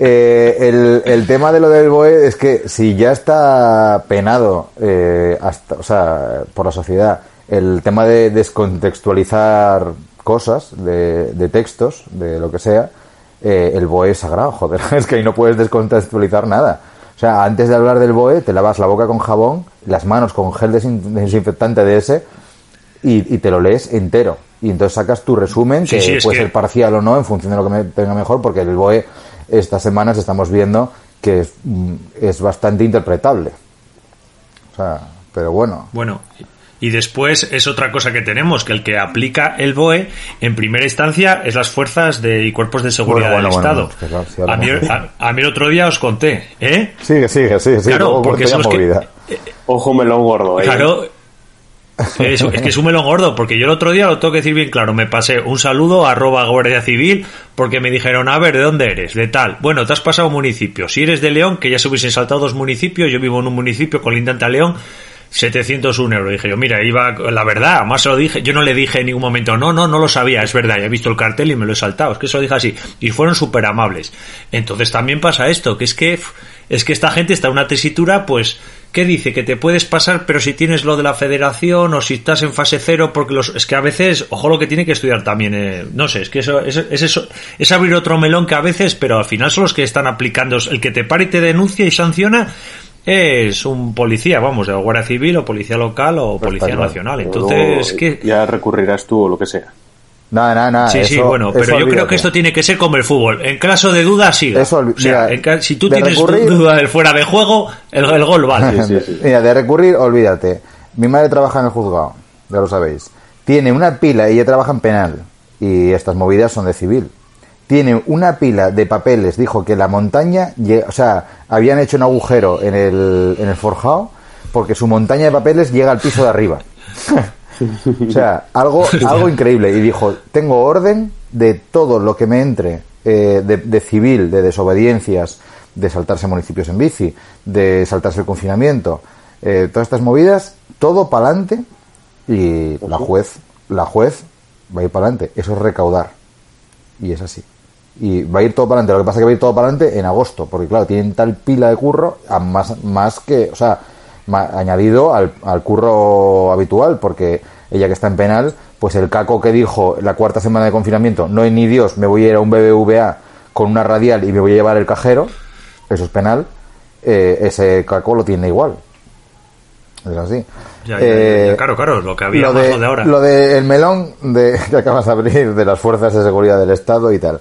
Eh, el, el tema de lo del BOE es que si ya está penado, eh, hasta, o sea, por la sociedad, el tema de descontextualizar cosas, de, de textos, de lo que sea, eh, el BOE es sagrado, joder, es que ahí no puedes descontextualizar nada. O sea, antes de hablar del BOE, te lavas la boca con jabón, las manos con gel desin- desinfectante de ese y, y te lo lees entero. Y entonces sacas tu resumen, Sí, que sí, puede que- ser parcial o no, en función de lo que me venga mejor, porque el BOE estas semanas estamos viendo que es, mm, es bastante interpretable. O sea, pero bueno. Bueno, y después es otra cosa que tenemos, que el que aplica el BOE en primera instancia es las fuerzas de, y cuerpos de seguridad Bueno, bueno, del bueno, Estado. claro, si a, mí, a- a mí el otro día os conté, ¿eh? Sigue, sigue, sigue, sigue. Claro, porque son los que- movida. Ojo melón gordo. eh. Claro. Es, es que es un melón gordo, porque yo el otro día lo tengo que decir bien claro, me pasé un saludo a arroba Guardia Civil porque me dijeron, a ver, ¿de dónde eres? De tal. Bueno, te has pasado un municipio. Si eres de León, que ya se hubiesen saltado dos municipios, yo vivo en un municipio colindante a León, 701 euros. Dije yo, mira, iba, la verdad, más lo dije, yo no le dije en ningún momento, no, no, no lo sabía, es verdad, ya he visto el cartel y me lo he saltado, es que se lo dije así, y fueron súper amables. Entonces también pasa esto, que es que, es que esta gente está en una tesitura, pues, ¿qué dice? Que te puedes pasar, pero si tienes lo de la federación o si estás en fase cero, porque los, es que a veces, ojo lo que tiene que estudiar también, eh, no sé, es que eso, es, es eso, es abrir otro melón que a veces, pero al final son los que están aplicando, el que te para y te denuncia y sanciona, es un policía, vamos, de la Guardia Civil o policía local o policía nacional. Entonces, ¿qué? Ya recurrirás tú o lo que sea. Nada, nada, nada. Sí, sí, bueno, pero yo creo que esto tiene que ser como el fútbol. En caso de duda, siga. Eso o sea, mira, en ca- si tú tienes recurrir- duda del fuera de juego, el, el gol vale. Sí, sí, sí. Mira, de recurrir, olvídate. Mi madre trabaja en el juzgado, ya lo sabéis. Tiene una pila, ella trabaja en penal, y estas movidas son de civil. Tiene una pila de papeles, dijo que la montaña, o sea, habían hecho un agujero en el, en el forjado, porque su montaña de papeles llega al piso de arriba. O sea, algo, algo increíble. Y dijo, tengo orden de todo lo que me entre eh, de, de civil, de desobediencias, de saltarse municipios en bici, de saltarse el confinamiento, eh, todas estas movidas, todo para adelante y la juez, la juez va a ir para adelante. Eso es recaudar. Y es así. Y va a ir todo para adelante. Lo que pasa es que va a ir todo para adelante en agosto, porque claro, tienen tal pila de curro, a más, más que, o sea, añadido al, al curro habitual, porque ella que está en penal, pues el caco que dijo la cuarta semana de confinamiento, no hay ni Dios, me voy a ir a un BBVA con una radial y me voy a llevar el cajero, eso es penal, eh, ese caco lo tiene igual. Es así. Ya, ya, ya, Eh, ya, claro, claro, lo que había lo de, lo de ahora. Lo del melón de, que acabas de abrir de las fuerzas de seguridad del Estado y tal.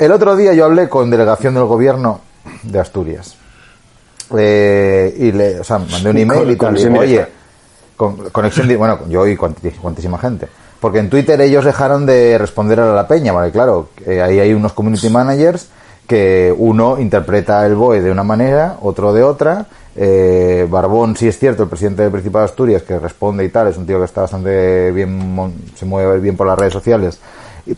El otro día yo hablé con delegación del gobierno de Asturias. Eh, y le, o sea, mandé un email y tal. y digo, oye, con, conexión, bueno, yo y cuantísima gente. Porque en Twitter ellos dejaron de responder a la peña, ¿vale? Claro, eh, ahí hay unos community managers que uno interpreta el BOE de una manera, otro de otra. Eh, Barbón, sí es cierto, el presidente del Principado de Asturias, que responde y tal, es un tío que está bastante bien, se mueve bien por las redes sociales,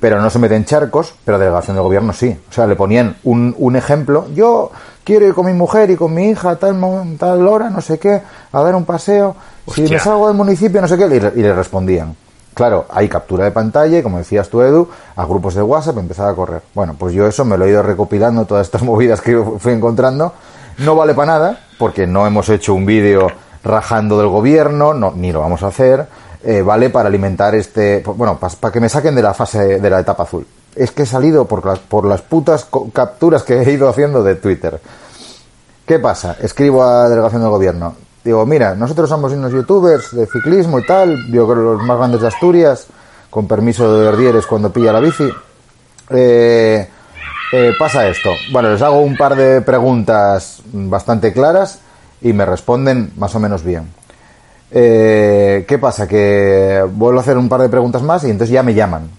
pero no se mete en charcos, pero delegación del gobierno sí. O sea, le ponían un, un ejemplo. Yo quiero ir con mi mujer y con mi hija a tal, tal hora, no sé qué, a dar un paseo. Si me salgo del municipio, no sé qué, y, le- y le respondían. Claro, hay captura de pantalla y como decías tú, Edu, a grupos de WhatsApp empezaba a correr. Bueno, pues yo eso me lo he ido recopilando, todas estas movidas que fui encontrando. No vale para nada, porque no hemos hecho un vídeo rajando del gobierno, no, ni lo vamos a hacer. Eh, vale para alimentar este. Bueno, para que me saquen de la fase de la etapa azul. Es que he salido por las, por las putas capturas que he ido haciendo de Twitter. ¿Qué pasa? Escribo a la delegación del gobierno. Digo, mira, nosotros somos unos youtubers de ciclismo y tal, yo creo los más grandes de Asturias, con permiso de Verdieres cuando pilla la bici. Eh, eh, pasa esto. Bueno, les hago un par de preguntas bastante claras y me responden más o menos bien. Eh, ¿Qué pasa? Que vuelvo a hacer un par de preguntas más y entonces ya me llaman.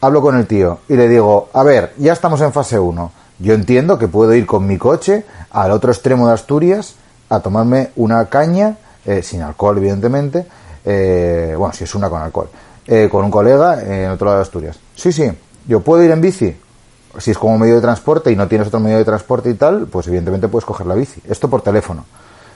Hablo con el tío y le digo, a ver, ya estamos en fase 1. Yo entiendo que puedo ir con mi coche al otro extremo de Asturias a tomarme una caña, eh, sin alcohol evidentemente, eh, bueno, si es una con alcohol, eh, con un colega en otro lado de Asturias. Sí, sí, yo puedo ir en bici. Si es como medio de transporte y no tienes otro medio de transporte y tal, pues evidentemente puedes coger la bici. Esto por teléfono.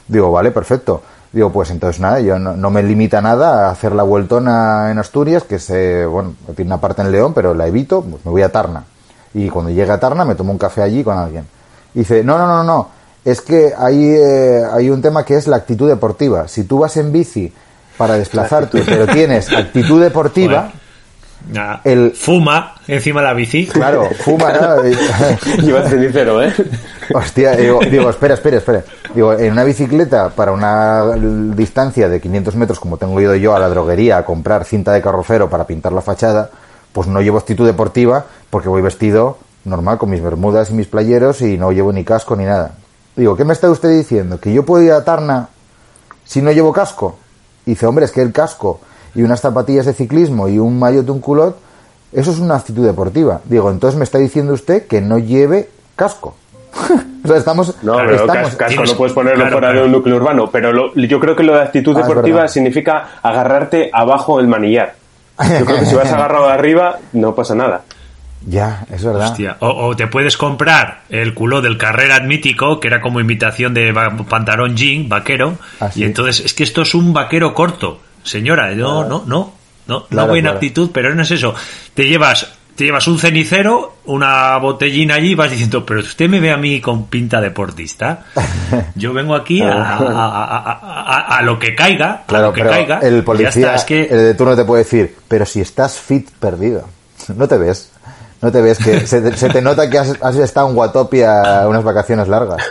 Digo, vale, perfecto. Digo, pues entonces nada, yo no, no me limita nada a hacer la vueltona en Asturias, que se, bueno, tiene una parte en León, pero la evito, pues me voy a Tarna. Y cuando llegue a Tarna me tomo un café allí con alguien. Y dice, no, no, no, no, es que hay, eh, hay un tema que es la actitud deportiva. Si tú vas en bici para desplazarte, pero tienes actitud deportiva, El- Fuma encima de la bici. claro, fuma, ¿no? Lleva cenicero, ¿eh? Hostia, digo, digo, espera, espera, espera. Digo, en una bicicleta para una distancia de 500 metros, como tengo ido yo a la droguería a comprar cinta de carrocero para pintar la fachada, pues no llevo actitud deportiva porque voy vestido normal con mis bermudas y mis playeros y no llevo ni casco ni nada. Digo, ¿qué me está usted diciendo? ¿Que yo puedo ir a Tarna si no llevo casco? Y dice, hombre, es que el casco y unas zapatillas de ciclismo y un maillot de un culot, eso es una actitud deportiva. Digo, entonces me está diciendo usted que no lleve casco. o sea, estamos... No, pero estamos casco no puedes ponerlo claro, fuera de pero- un núcleo urbano, pero lo- yo creo que lo de actitud Ah, deportiva significa agarrarte abajo el manillar. Yo creo que si vas agarrado arriba no pasa nada. Ya, es verdad. Hostia, O, o te puedes comprar el culo del Carrera mítico, que era como imitación de pantalón jean, vaquero. Ah, sí. Y entonces, es que esto es un vaquero corto. Señora, no, no, no. No, Claro, no en claro. actitud, pero no es eso. Te llevas, te llevas un cenicero, una botellina allí y vas diciendo, pero usted me ve a mí con pinta deportista. Yo vengo aquí a, a- a- a- a- a lo que caiga, a Claro, lo que pero caiga. el policía, es que el de turno te puede decir, pero si estás fit, perdido. No te ves. No te ves, que se te, se te nota que has, has estado en Guatopia unas vacaciones largas.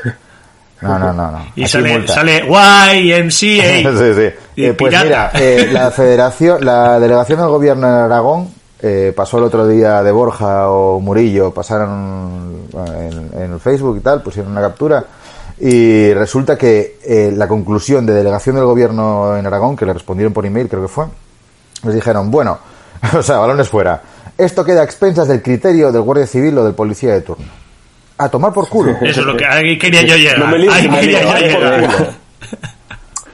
No, no, no. no. y Aquí sale, multa. sale YMCA. sí, sí. Eh, pues mira, eh, la federación, la delegación del gobierno en Aragón eh, pasó el otro día de Borja o Murillo, pasaron en, en el Facebook y tal, pusieron una captura y resulta que eh, la conclusión de delegación del gobierno en Aragón, que le respondieron por email, creo que fue, les dijeron, bueno, o sea, balones fuera, esto queda a expensas del criterio del guardia civil o del policía de turno. A tomar por culo. Eso es lo que ahí quería yo llegar. No me líes, ahí me quería yo llegar.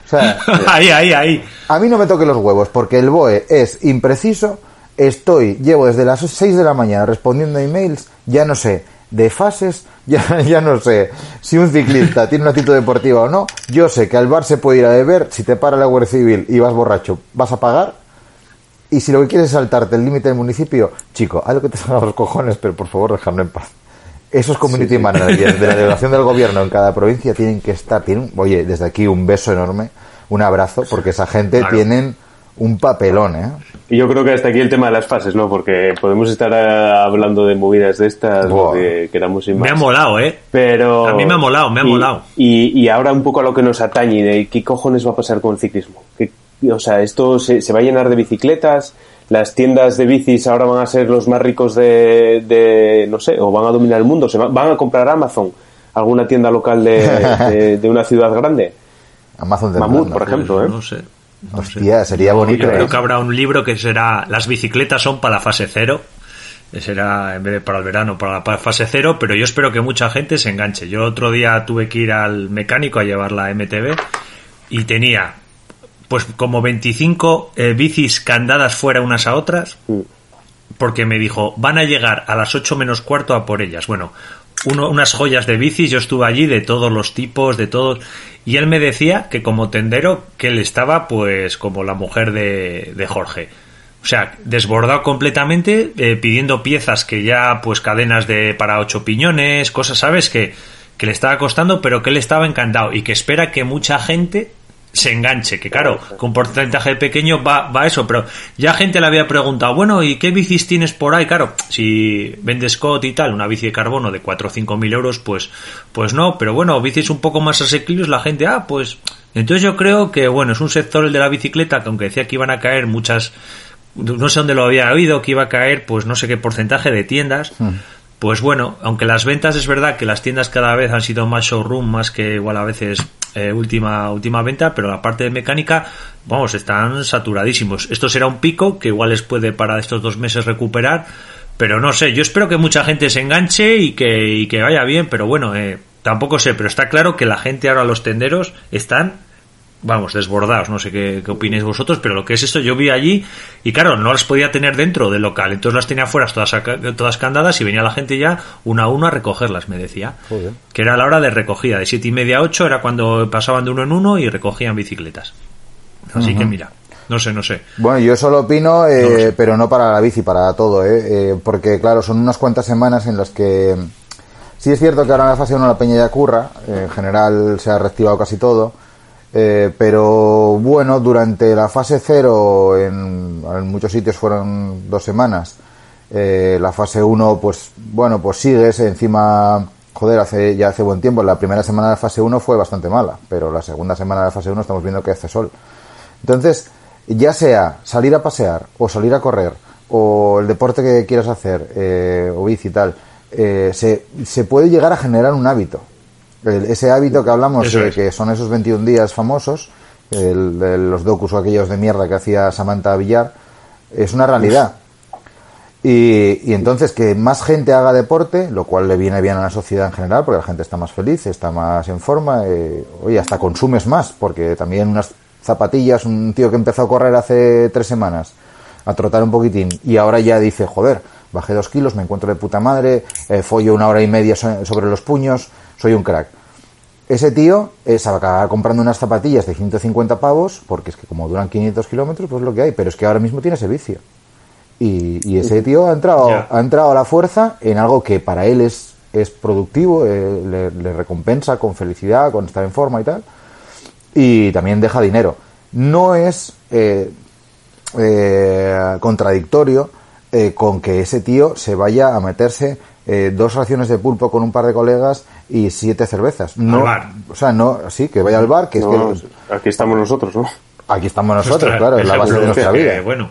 O sea, ahí, ahí, ahí. A mí no me toque los huevos porque el BOE es impreciso. Estoy, llevo desde las 6 de la mañana respondiendo a emails, ya no sé de fases, ya, ya no sé si un ciclista tiene una actitud deportiva o no. Yo sé que al bar se puede ir a beber, si te para la Guardia Civil y vas borracho, vas a pagar. Y si lo que quieres es saltarte el límite del municipio, chico, haz lo que te salga a los cojones, pero por favor, dejadme en paz. Esos community managers de la delegación del gobierno en cada provincia tienen que estar, tienen, oye, desde aquí un beso enorme, un abrazo, porque esa gente Claro. tienen un papelón, ¿eh? Y yo creo que hasta aquí el tema de las fases, ¿no? Porque podemos estar eh, hablando de movidas de estas, Buah. que queramos y más. Me ha molado, ¿eh? Pero... A mí me ha molado, me ha y- molado. Y, y ahora un poco a lo que nos atañe, de qué cojones va a pasar con el ciclismo. ¿Qué- o sea, esto se, se va a llenar de bicicletas, las tiendas de bicis ahora van a ser los más ricos de, de no sé, o van a dominar el mundo, se va- van a comprar Amazon, alguna tienda local de, de- de una ciudad grande. Amazon de Mamut, por ejemplo, ¿eh? No sé. no sé. Hostia, sería bonito, Yo creo ¿eh? que habrá un libro que será Las bicicletas son para la fase cero. Será en vez de para el verano, para la fase cero, pero yo espero que mucha gente se enganche. Yo otro día tuve que ir al mecánico a llevar la MTB y tenía pues como 25 eh, bicis candadas fuera unas a otras porque me dijo, van a llegar a las 8 menos cuarto a por ellas. Bueno, uno, unas joyas de bicis, yo estuve allí de todos los tipos, de todos, y él me decía que como tendero, que él estaba pues como la mujer de, de Jorge. O sea, desbordado completamente, eh, pidiendo piezas que ya, pues cadenas de para ocho piñones, cosas, ¿sabes? Que, que le estaba costando, pero que él estaba encantado y que espera que mucha gente se enganche, que claro, con porcentaje pequeño va, va eso, pero ya gente le había preguntado, bueno, ¿y qué bicis tienes por ahí? Claro, si vendes Scott y tal, una bici de carbono de 4 o 5 mil euros, pues, pues no, pero bueno, bicis un poco más asequibles, la gente, ah, pues, entonces yo creo que, bueno, es un sector el de la bicicleta, que aunque decía que iban a caer muchas, no sé dónde lo había oído, que iba a caer, pues no sé qué porcentaje de tiendas, pues bueno, aunque las ventas es verdad que las tiendas cada vez han sido más showroom, más que igual a veces eh, última última venta, pero la parte de mecánica, vamos, están saturadísimos. Esto será un pico que igual les puede para estos dos meses recuperar, pero no sé, yo espero que mucha gente se enganche y que, vaya bien, pero bueno, eh, tampoco sé, pero está claro que la gente ahora, los tenderos, están vamos, desbordados, no sé qué, qué opinéis vosotros, pero lo que es esto, yo vi allí y claro, no las podía tener dentro del local, entonces las tenía afuera todas, todas candadas y venía la gente ya una a una a recogerlas, me decía, Joder. que era la hora de recogida, de siete y media a ocho era cuando pasaban de uno en uno y recogían bicicletas. Así que mira, no sé, no sé. Bueno, yo solo opino, eh, No lo sé. pero no para la bici, para todo, ¿eh? Eh, porque claro, son unas cuantas semanas en las que sí es cierto que ahora en la fase 1 la peña ya curra, en general se ha reactivado casi todo, eh, pero bueno, durante la fase 0 en, muchos sitios fueron dos semanas, eh, la fase 1 pues bueno, pues sigues encima... Joder, hace, ya hace buen tiempo. La primera semana de fase 1 fue bastante mala, pero la segunda semana de fase 1 estamos viendo que hace sol. Entonces, ya sea salir a pasear o salir a correr o el deporte que quieras hacer eh, o bici y tal, eh, se, se puede llegar a generar un hábito. El- ese hábito que hablamos, Eso es. que son esos 21 días famosos, el, de los docus o aquellos de mierda que hacía Samantha Villar, es una realidad. Y, y entonces que más gente haga deporte, lo cual le viene bien a la sociedad en general, porque la gente está más feliz, está más en forma, eh, oye, hasta consumes más, porque también unas zapatillas, un tío que empezó a correr hace tres semanas, a trotar un poquitín, y ahora ya dice, joder, bajé dos kilos, me encuentro de puta madre, eh, follo una hora y media so- sobre los puños, soy un crack. Ese tío eh, se acaba comprando unas zapatillas de 150 pavos, porque es que como duran 500 kilómetros, pues es lo que hay, pero es que ahora mismo tiene ese vicio. Y, y ese tío ha entrado, ha entrado a la fuerza en algo que para él es, es productivo, eh, le, le recompensa con felicidad, con estar en forma y tal. Y también deja dinero. No es eh, eh, contradictorio con que ese tío se vaya a meterse eh, dos raciones de pulpo con un par de colegas y siete cervezas. No, Al bar. O sea, no, sí, que vaya al bar, que es que aquí estamos nosotros, ¿no? aquí estamos nosotros, Ostras, claro, es la base de nuestra que- vida. Bueno,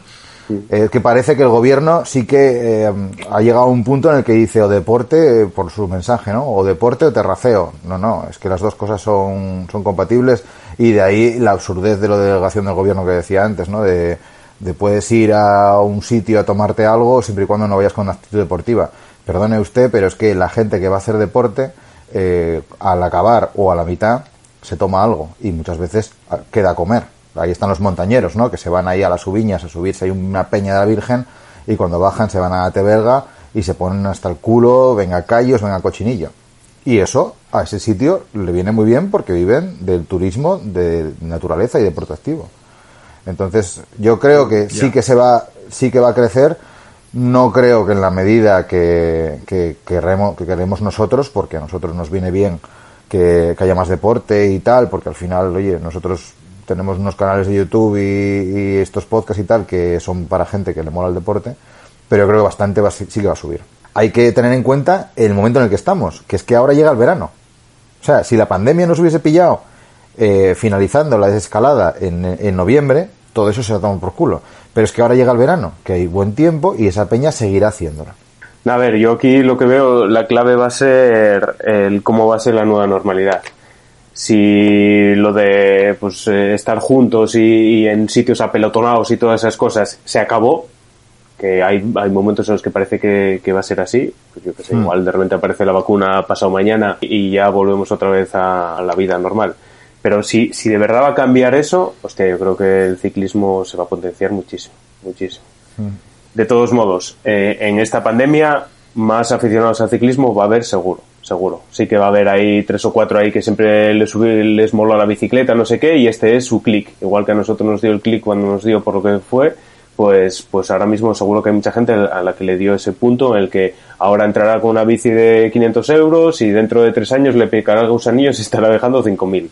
Eh, que parece que el gobierno sí que eh, ha llegado a un punto en el que dice o deporte eh, por su mensaje, ¿no? O deporte o terraceo. No, no, es que las dos cosas son, son compatibles y de ahí la absurdez de la delegación del gobierno que decía antes, ¿no? De, de puedes ir a un sitio a tomarte algo siempre y cuando no vayas con actitud deportiva. Perdone usted, pero es que la gente que va a hacer deporte, eh, al acabar o a la mitad, se toma algo y muchas veces ah, queda a comer. Ahí están los montañeros, ¿no? Que se van ahí a las Ubiñas a subirse, hay una peña de la Virgen y cuando bajan se van a Tebelga y se ponen hasta el culo, venga callos, venga cochinillo. Y eso a ese sitio le viene muy bien porque viven del turismo de naturaleza y deporte activo. Entonces, yo creo que sí que se va, sí que va a crecer. No creo que en la medida que, que, queremos, que queremos nosotros, porque a nosotros nos viene bien que, haya más deporte y tal, porque al final, oye, nosotros tenemos unos canales de YouTube y, estos podcasts y tal que son para gente que le mola el deporte, pero yo creo que bastante va, sí que va a subir. Hay que tener en cuenta el momento en el que estamos, que es que ahora llega el verano. O sea, si la pandemia nos hubiese pillado eh, finalizando la desescalada en, en noviembre, todo eso se lo toma por culo. Pero es que ahora llega el verano, que hay buen tiempo y esa peña seguirá haciéndolo. A ver, yo aquí lo que veo, la clave va a ser el cómo va a ser la nueva normalidad. Si lo de pues, eh, estar juntos y, en sitios apelotonados y todas esas cosas se acabó, que hay, hay momentos en los que parece que, va a ser así, pues yo que sé, hmm. igual de repente aparece la vacuna pasado mañana y ya volvemos otra vez a, la vida normal. Pero si, si de verdad va a cambiar eso, hostia, yo creo que el ciclismo se va a potenciar muchísimo, muchísimo. Hmm. De todos modos, eh, en esta pandemia, más aficionados al ciclismo va a haber seguro, seguro. Sí que va a haber ahí tres o cuatro ahí que siempre les, les moló la bicicleta, no sé qué, y este es su clic. Igual que a nosotros nos dio el clic cuando nos dio por lo que fue, pues, pues ahora mismo seguro que hay mucha gente a la que le dio ese punto en el que ahora entrará con una bici de 500 euros y dentro de tres años le picará gusanillos y estará dejando 5.000.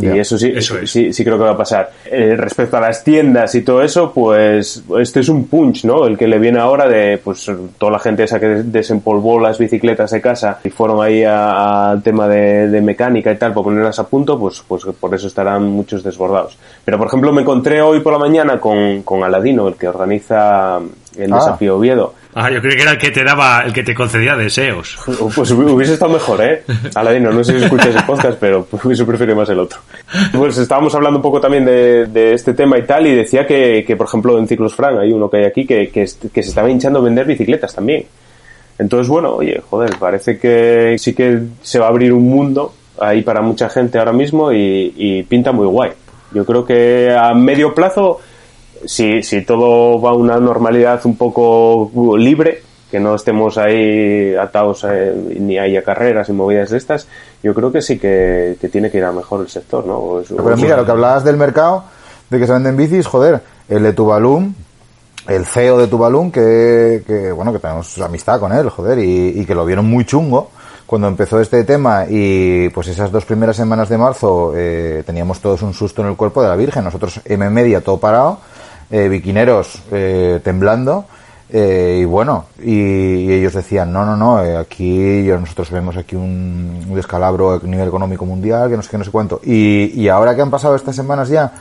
Y eso sí, sí, sí creo que va a pasar. Eh, respecto a las tiendas y todo eso, pues este es un punch, ¿no? El que le viene ahora de pues toda la gente esa que desempolvó las bicicletas de casa y fueron ahí al tema de, mecánica y tal para ponerlas a punto, pues, pues por eso estarán muchos desbordados. Pero por ejemplo me encontré hoy por la mañana con, con Aladino, el que organiza el ah. desafío Oviedo Ah, yo creo que era el que te daba, el que te concedía deseos. Pues hubiese estado mejor, ¿eh? Aladino, no sé si escuchas el podcast, pero hubiese preferido más el otro. Pues estábamos hablando un poco también de, este tema y tal, y decía que, por ejemplo, en Ciclos Fran hay uno que hay aquí que, que, se estaba hinchando a vender bicicletas también. Entonces, bueno, oye, joder, parece que sí que se va a abrir un mundo ahí para mucha gente ahora mismo y, y pinta muy guay. Yo creo que a medio plazo si, si todo va a una normalidad un poco libre, que no estemos ahí atados eh, ni haya carreras y movidas de estas, yo creo que sí que, tiene que ir a mejor el sector, ¿no? Pero mira, lo que hablabas del mercado, de que se venden bicis, joder, el de Tuvalu, el CEO de Tuvalu, que, que bueno, que tenemos amistad con él, joder, y, que lo vieron muy chungo cuando empezó este tema y pues esas dos primeras semanas de marzo eh, teníamos todos un susto en el cuerpo de la Virgen, nosotros M media todo parado, eh, biquineros eh, temblando. Eh, y bueno, y, ellos decían, no, no, no, aquí nosotros vemos aquí un, descalabro a nivel económico mundial, que no sé qué, no sé cuánto. Y, y ahora que han pasado estas semanas ya,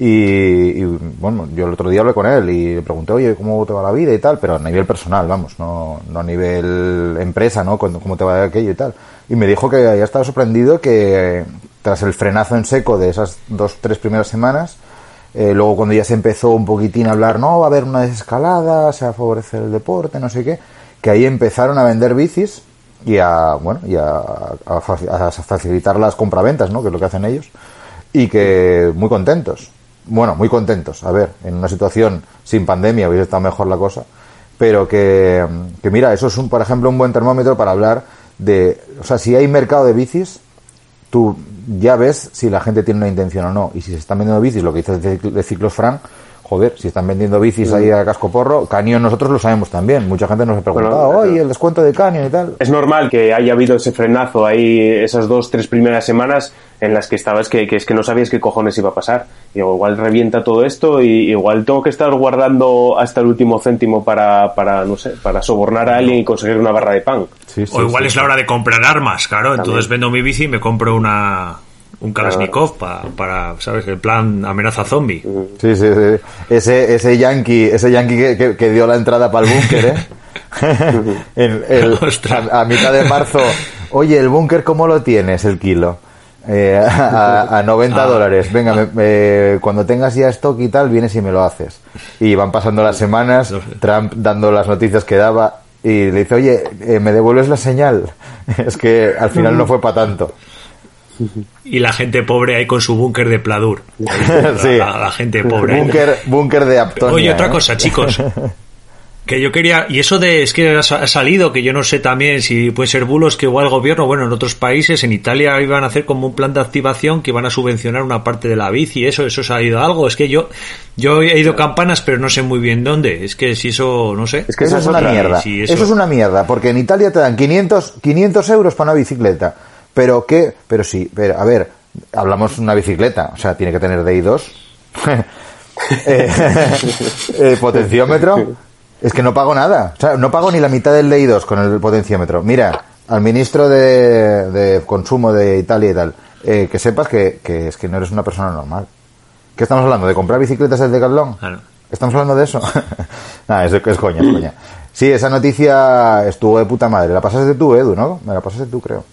y, bueno, yo el otro día hablé con él y le pregunté, oye, ¿cómo te va la vida y tal? Pero a nivel personal, vamos, no, no a nivel empresa, ¿no? ¿Cómo te va aquello y tal? Y me dijo que había estado sorprendido que tras el frenazo en seco de esas dos, tres primeras semanas, eh, luego cuando ya se empezó un poquitín a hablar, no, va a haber una desescalada, se va a favorecer el deporte, no sé qué, que ahí empezaron a vender bicis y a, bueno, y a, facilitar las compraventas, ¿no? Que es lo que hacen ellos. Y que muy contentos. Bueno, muy contentos. A ver, en una situación sin pandemia hubiese estado mejor la cosa. Pero que, que mira, eso es un, por ejemplo, un buen termómetro para hablar de, o sea, si hay mercado de bicis, tú ya ves si la gente tiene una intención o no. Y si se están vendiendo bicis, lo que dice de Ciclos Frank, joder, si están vendiendo bicis ahí a casco porro, Canyon nosotros lo sabemos también. Mucha gente nos ha preguntado, oye, el descuento de Canyon y tal. Es normal que haya habido ese frenazo ahí esas dos, tres primeras semanas en las que estabas que, que es que no sabías qué cojones iba a pasar. Y igual revienta todo esto y igual tengo que estar guardando hasta el último céntimo para, para no sé, para sobornar a alguien y conseguir una barra de pan. o igual es la hora de comprar armas, claro. Entonces vendo mi bici y me compro una un Kalashnikov para, ¿sabes? El plan amenaza zombie. Sí, sí, sí. Ese, ese yankee, ese yankee que, dio la entrada para el búnker, ¿eh? a, mitad de marzo, oye, ¿el búnker cómo lo tienes, el kilo? Eh, a, 90 ah. dólares. Venga, cuando tengas ya stock y tal, vienes y me lo haces. Y van pasando las semanas, Trump dando las noticias que daba y le dice, oye, eh, ¿me devuelves la señal? es que al final no fue para tanto y la gente pobre ahí con su búnker de Pladur. sí. La, gente pobre. Búnker, búnker de Aptonia. Oye, otra ¿eh? cosa, chicos. Que yo quería, y eso de, es que ha salido, que yo no sé también si puede ser bulos que igual el gobierno, bueno, en otros países, en Italia iban a hacer como un plan de activación que iban a subvencionar una parte de la bici, eso, eso se ha ido algo. Es que yo, yo he ido campanas, pero no sé muy bien dónde. Es que si eso, no sé. Es que eso es una mierda. eso... es una mierda, porque en Italia te dan 500, 500 euros para una bicicleta. Pero qué, pero sí, pero a ver, hablamos de una bicicleta, o sea, tiene que tener DI2. eh, eh, potenciómetro es que no pago nada. O sea, no pago ni la mitad del DI2 con el potenciómetro. Mira, al ministro de, consumo de Italia y tal, eh, que sepas que, es que no eres una persona normal. ¿Qué estamos hablando? ¿De comprar bicicletas del Decathlon? Claro. ¿Estamos hablando de eso? Nada, es, es coña, es coña. Sí, esa noticia estuvo de puta madre. La pasaste tú, Edu, ¿no? Me la pasaste tú, creo.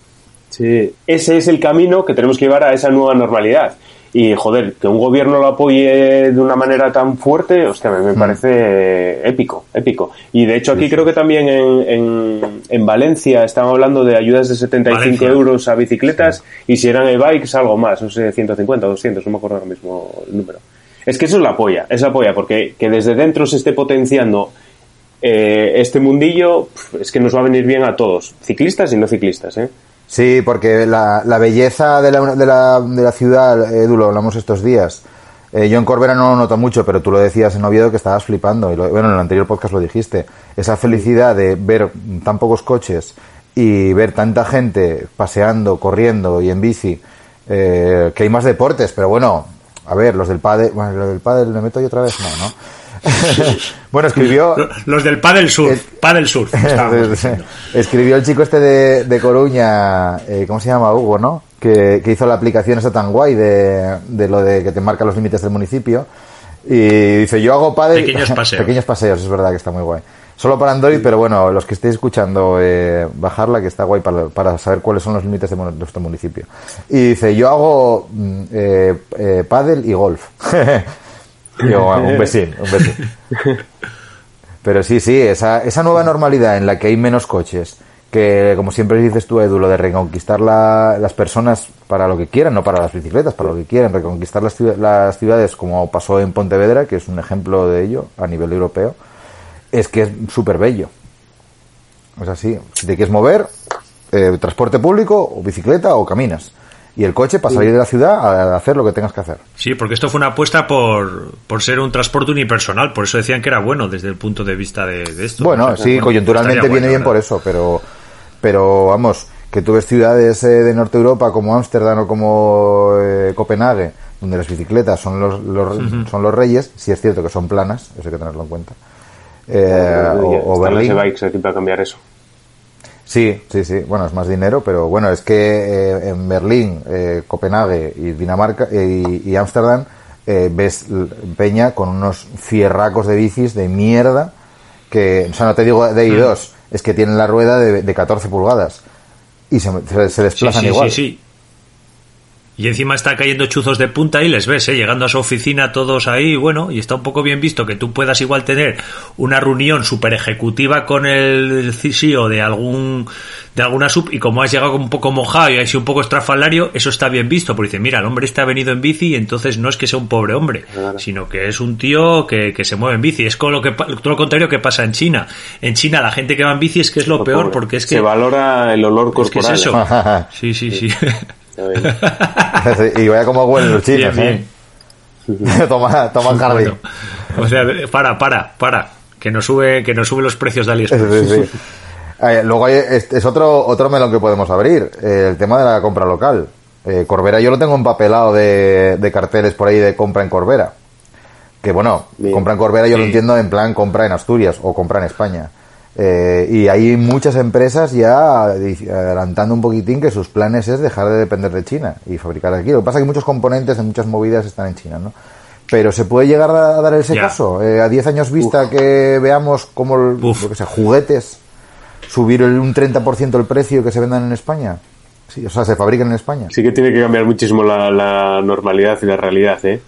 Sí, ese es el camino que tenemos que llevar a esa nueva normalidad. Y joder, que un gobierno lo apoye de una manera tan fuerte, hostia, me, me mm. parece épico, épico. Y de hecho aquí creo que también en, en, Valencia estaban hablando de ayudas de 75 euros a bicicletas y si eran e-bikes algo más, no sé, 150, 200, no me acuerdo ahora mismo el número. Es que eso es la apoya, es la apoya, porque que desde dentro se esté potenciando eh, este mundillo, es que nos va a venir bien a todos, ciclistas y no ciclistas, ¿eh? Sí, porque la, la belleza de la, de, la, de la ciudad, Edu, lo hablamos estos días. Eh, yo en Corbera no lo noto mucho, pero tú lo decías en Oviedo que estabas flipando. Y bueno, en el anterior podcast lo dijiste. Esa felicidad de ver tan pocos coches y ver tanta gente paseando, corriendo y en bici, eh, que hay más deportes, pero bueno, a ver, los del padre, bueno, los del padre, ¿le meto yo otra vez? No, ¿no? bueno, escribió. Los del Padel Sur. Padel Sur. escribió el chico este de, Coruña, eh, ¿cómo se llama? Hugo, ¿no? Que, hizo la aplicación esa tan guay de, lo de que te marca los límites del municipio. Y dice, yo hago padel... Pequeños paseos. Pequeños paseos, es verdad que está muy guay. Solo para Android, pero bueno, los que estéis escuchando, eh, bajarla, que está guay para, saber cuáles son los límites de nuestro municipio. Y dice, yo hago mm, eh, eh, pádel y golf. Un besín, un besín. Pero sí, sí, esa, esa nueva normalidad en la que hay menos coches, que como siempre dices tú, Edu, lo de reconquistar las personas para lo que quieran, no para las bicicletas, para lo que quieran, reconquistar las, las ciudades como pasó en Pontevedra, que es un ejemplo de ello a nivel europeo, es que es súper bello. Es así, si te quieres mover, eh, transporte público, o bicicleta, o caminas y el coche para salir de la ciudad a hacer lo que tengas que hacer. Sí, porque esto fue una apuesta por, por ser un transporte unipersonal, por eso decían que era bueno desde el punto de vista de, esto. Bueno, sí, coyunturalmente viene bien por eso, pero, pero vamos, que tú ves ciudades eh, de Norte Europa como Ámsterdam o como eh, Copenhague, donde las bicicletas son los, son los reyes, si es cierto que son planas, eso hay que tenerlo en cuenta. Eh, o, o Berlín. aquí para cambiar eso. Sí, sí, sí. Bueno, es más dinero, pero bueno, es que eh, en Berlín, eh, Copenhague y Dinamarca eh, y Ámsterdam ves Peña con unos fierracos de bicis de mierda que, o sea, no te digo de I2, es que tienen la rueda de, de 14 pulgadas y se, se, desplazan sí, igual. Sí, sí. Y encima está cayendo chuzos de punta y les ves, ¿eh? llegando a su oficina todos ahí, bueno, y está un poco bien visto que tú puedas igual tener una reunión super ejecutiva con el CIO de algún de alguna sub y como has llegado un poco mojado y has sido un poco estrafalario, eso está bien visto, porque dice, mira, el hombre está venido en bici y entonces no es que sea un pobre hombre, sino que es un tío que, que, se mueve en bici. Es con lo que todo lo contrario que pasa en China. En China la gente que va en bici es que es lo, peor porque es que se valora el olor corporal. Es eso. sí, sí, sí. y vaya como huelen los chinos, ¿eh? toma, toma jardín. o sea, para, para, para. Que nos sube, que nos sube los precios de AliExpress. luego hay, es, otro, otro melón que podemos abrir. Eh, el tema de la compra local. Eh, Corbera, yo lo tengo empapelado de, de carteles por ahí de compra en Corbera. Que bueno, compra en Corbera yo lo entiendo en plan compra en Asturias o compra en España. Eh, y hay muchas empresas ya adelantando un poquitín que sus planes es dejar de depender de China y fabricar aquí. Lo que pasa es que muchos componentes de muchas movidas están en China, ¿no? Pero se puede llegar a dar ese caso. Eh, a 10 años vista que veamos cómo, lo que sea, juguetes, subir el, un 30% el precio que se vendan en España. Sí, o sea, se fabrican en España. Sí que tiene que cambiar muchísimo la, la normalidad y la realidad, ¿eh?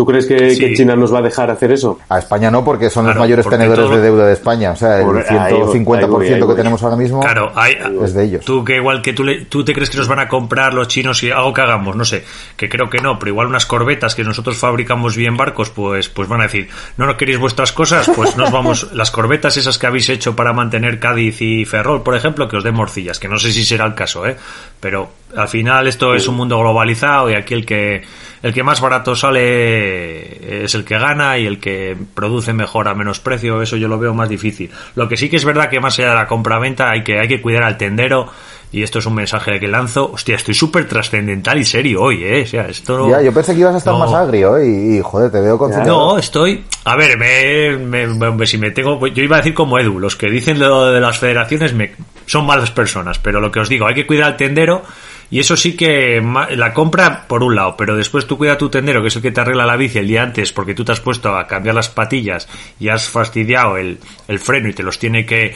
¿Tú crees que, que China nos va a dejar hacer eso? A España no, porque son los mayores tenedores todo- de deuda de España. O sea, el Por- ahí voy, 150% ahí voy, que voy. tenemos ahora mismo Claro, hay, es de ellos. Tú que igual que tú, le- tú te crees que nos van a comprar los chinos y algo que hagamos, no sé, que creo que no, pero igual unas corbetas que nosotros fabricamos bien barcos, pues, pues van a decir, no nos queréis vuestras cosas, pues nos vamos, las corbetas esas que habéis hecho para mantener Cádiz y Ferrol, por ejemplo, que os den morcillas, que no sé si será el caso, eh, pero al final esto es un mundo globalizado y aquí el que, el que más barato sale es el que gana y el que produce mejor a menos precio, eso yo lo veo más difícil. Lo que sí que es verdad que más allá de la compra-venta hay que, hay que cuidar al tendero y esto es un mensaje que lanzo. Hostia, estoy súper trascendental y serio hoy, ¿eh? O sea, esto no- Ya, yo pensé que ibas a estar no. más agrio ¿eh? y, y, joder, te veo concentrado. No, estoy. A ver, me, me- me- si me tengo. Yo iba a decir como Edu, los que dicen lo de las federaciones me, son malas personas, pero lo que os digo, hay que cuidar al tendero. Y eso sí que la compra por un lado, pero después tú cuida a tu tendero, que es el que te arregla la bici el día antes, porque tú te has puesto a cambiar las patillas y has fastidiado el, el freno y te los tiene que,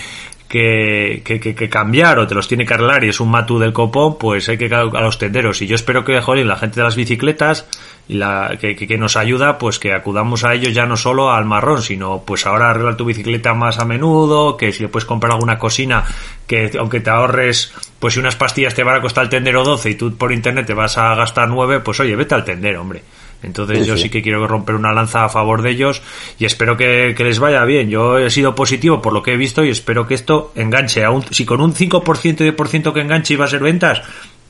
que, que, que- cambiar o te los tiene que arreglar y es un matú del copón, pues hay que a los tenderos. Y yo espero que, joder, la gente de las bicicletas y la que, que- que nos ayuda, pues que acudamos a ellos ya no solo al marrón, sino pues ahora arreglar tu bicicleta más a menudo, que si le puedes comprar alguna cocina que aunque te ahorres, pues si unas pastillas te van a costar el tendero 12 y tú por internet te vas a gastar 9, pues oye, vete al tendero, hombre. Entonces Sí, yo sí. sí que quiero romper una lanza a favor de ellos y espero que, que les vaya bien. Yo he sido positivo por lo que he visto y espero que esto enganche. A un, si con un 5% de por ciento que enganche va a ser ventas,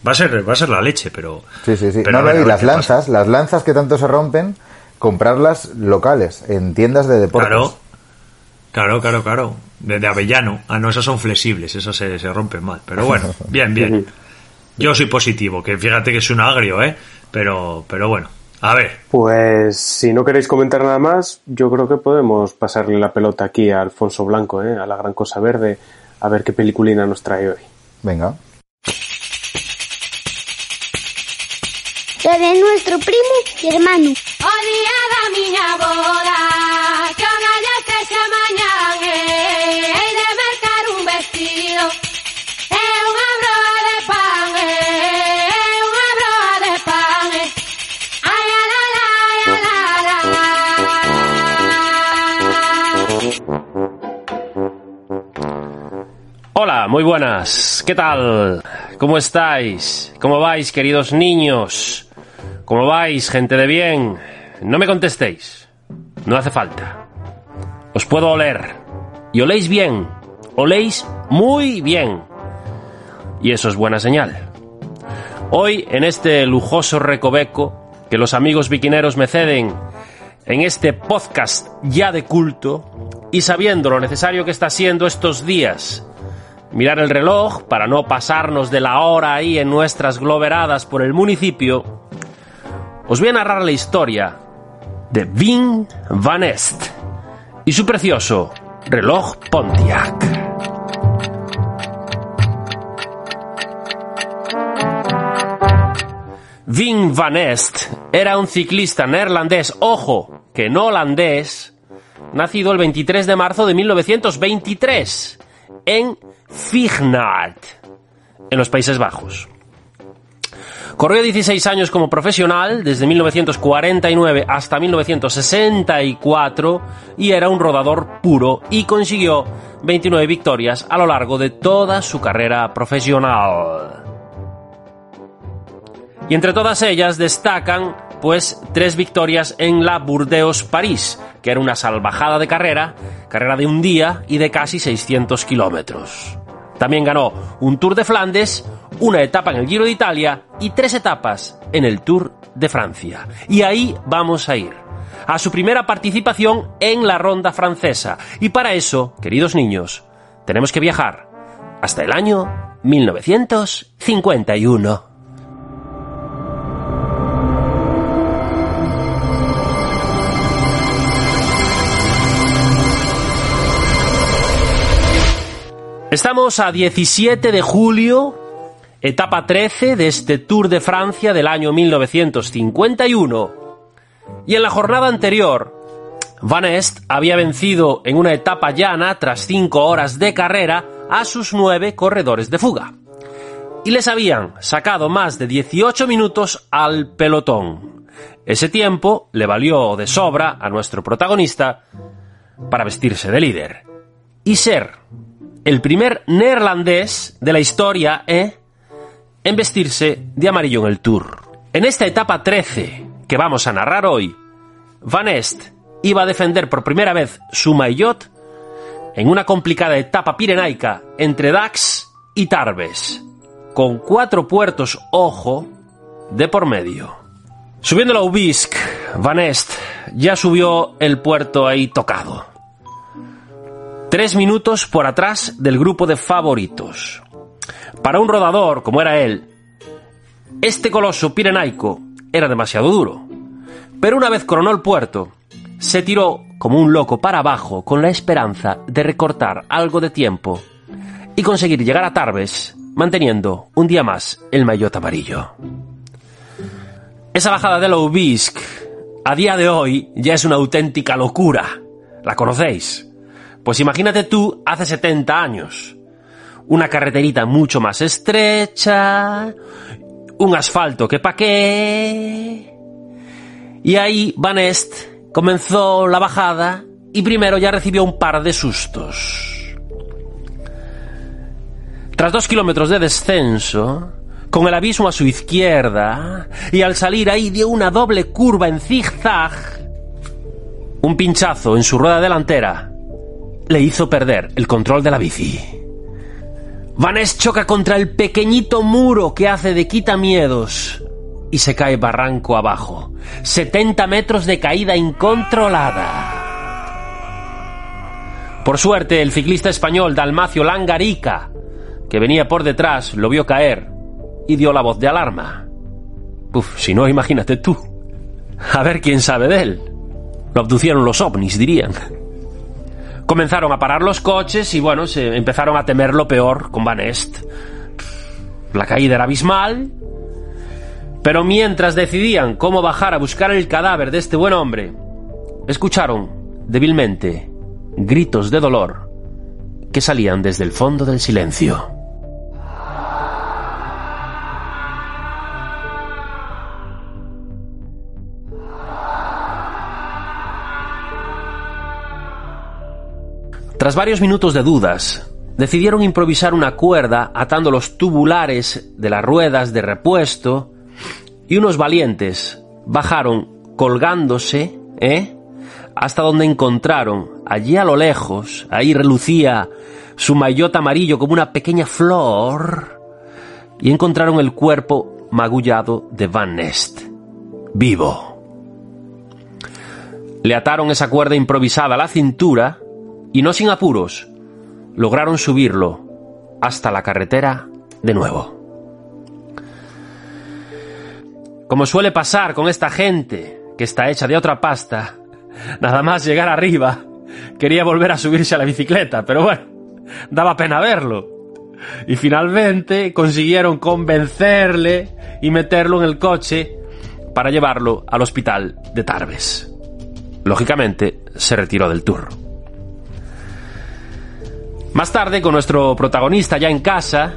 va a ser, va a ser la leche, pero... Sí, sí, sí. pero No, y las pasa. lanzas, las lanzas que tanto se rompen, comprarlas locales, en tiendas de deportes. Claro, claro, claro, claro. De, de avellano. Ah, no, esas son flexibles, esas se, se rompen mal. Pero bueno, bien, bien. Yo soy positivo, que fíjate que es un agrio, ¿eh? Pero, pero bueno, a ver. Pues si no queréis comentar nada más, yo creo que podemos pasarle la pelota aquí a Alfonso Blanco, ¿eh? a la gran cosa verde, a ver qué peliculina nos trae hoy. Venga. Seré nuestro primo y hermano. O día da miña boda Que unha llate xa mañán eh, Hei de mercar un vestido É unha broa de pan eh, É unha broa de pan eh. Ai, a la, la, ai, a la, la. Hola, muy buenas. ¿Qué tal? ¿Cómo estáis? ¿Cómo vais, queridos niños? ¿Cómo vais, gente de bien? No me contestéis. No hace falta. Os puedo oler. Y oléis bien. Oléis muy bien. Y eso es buena señal. Hoy, en este lujoso recoveco que los amigos viquineros me ceden en este podcast ya de culto y sabiendo lo necesario que está siendo estos días mirar el reloj para no pasarnos de la hora ahí en nuestras globeradas por el municipio, os voy a narrar la historia de Vin Van Est y su precioso reloj Pontiac. Vin Van Est era un ciclista neerlandés, ojo, que no holandés, nacido el 23 de marzo de 1923 en Fignaert, en los Países Bajos. Corrió 16 años como profesional, desde 1949 hasta 1964, y era un rodador puro y consiguió 29 victorias a lo largo de toda su carrera profesional. Y entre todas ellas destacan, pues, tres victorias en la Burdeos-París, que era una salvajada de carrera, carrera de un día y de casi 600 kilómetros. También ganó un Tour de Flandes, una etapa en el Giro de Italia y tres etapas en el Tour de Francia. Y ahí vamos a ir, a su primera participación en la ronda francesa. Y para eso, queridos niños, tenemos que viajar hasta el año 1951. Estamos a 17 de julio, etapa 13 de este Tour de Francia del año 1951. Y en la jornada anterior, Van Est había vencido en una etapa llana tras 5 horas de carrera a sus 9 corredores de fuga. Y les habían sacado más de 18 minutos al pelotón. Ese tiempo le valió de sobra a nuestro protagonista para vestirse de líder y ser el primer neerlandés de la historia ¿eh? en vestirse de amarillo en el Tour. En esta etapa 13 que vamos a narrar hoy, Van Est iba a defender por primera vez su maillot en una complicada etapa pirenaica entre Dax y Tarbes, con cuatro puertos, ojo, de por medio. Subiendo la Ubisk, Van Est ya subió el puerto ahí tocado. Tres minutos por atrás del grupo de favoritos. Para un rodador como era él, este coloso pirenaico era demasiado duro. Pero una vez coronó el puerto, se tiró como un loco para abajo con la esperanza de recortar algo de tiempo y conseguir llegar a Tarbes manteniendo un día más el maillot amarillo. Esa bajada de Loubisk a día de hoy ya es una auténtica locura. ¿La conocéis? Pues imagínate tú hace 70 años. Una carreterita mucho más estrecha, un asfalto que pa' qué. Y ahí Van Est comenzó la bajada y primero ya recibió un par de sustos. Tras dos kilómetros de descenso, con el abismo a su izquierda, y al salir ahí dio una doble curva en zigzag, un pinchazo en su rueda delantera le hizo perder el control de la bici. Vanés choca contra el pequeñito muro que hace de quitamiedos y se cae barranco abajo. 70 metros de caída incontrolada. Por suerte, el ciclista español Dalmacio Langarica, que venía por detrás, lo vio caer y dio la voz de alarma. Uf, si no, imagínate tú. A ver quién sabe de él. Lo abducieron los ovnis, dirían. Comenzaron a parar los coches y bueno, se empezaron a temer lo peor con Van Est. La caída era abismal, pero mientras decidían cómo bajar a buscar el cadáver de este buen hombre, escucharon débilmente gritos de dolor que salían desde el fondo del silencio. Tras varios minutos de dudas, decidieron improvisar una cuerda atando los tubulares de las ruedas de repuesto y unos valientes bajaron colgándose, ¿eh? hasta donde encontraron, allí a lo lejos, ahí relucía su maillot amarillo como una pequeña flor, y encontraron el cuerpo magullado de Van Nest, vivo. Le ataron esa cuerda improvisada a la cintura y no sin apuros, lograron subirlo hasta la carretera de nuevo. Como suele pasar con esta gente que está hecha de otra pasta, nada más llegar arriba, quería volver a subirse a la bicicleta, pero bueno, daba pena verlo. Y finalmente consiguieron convencerle y meterlo en el coche para llevarlo al hospital de Tarbes. Lógicamente, se retiró del tour. Más tarde, con nuestro protagonista ya en casa,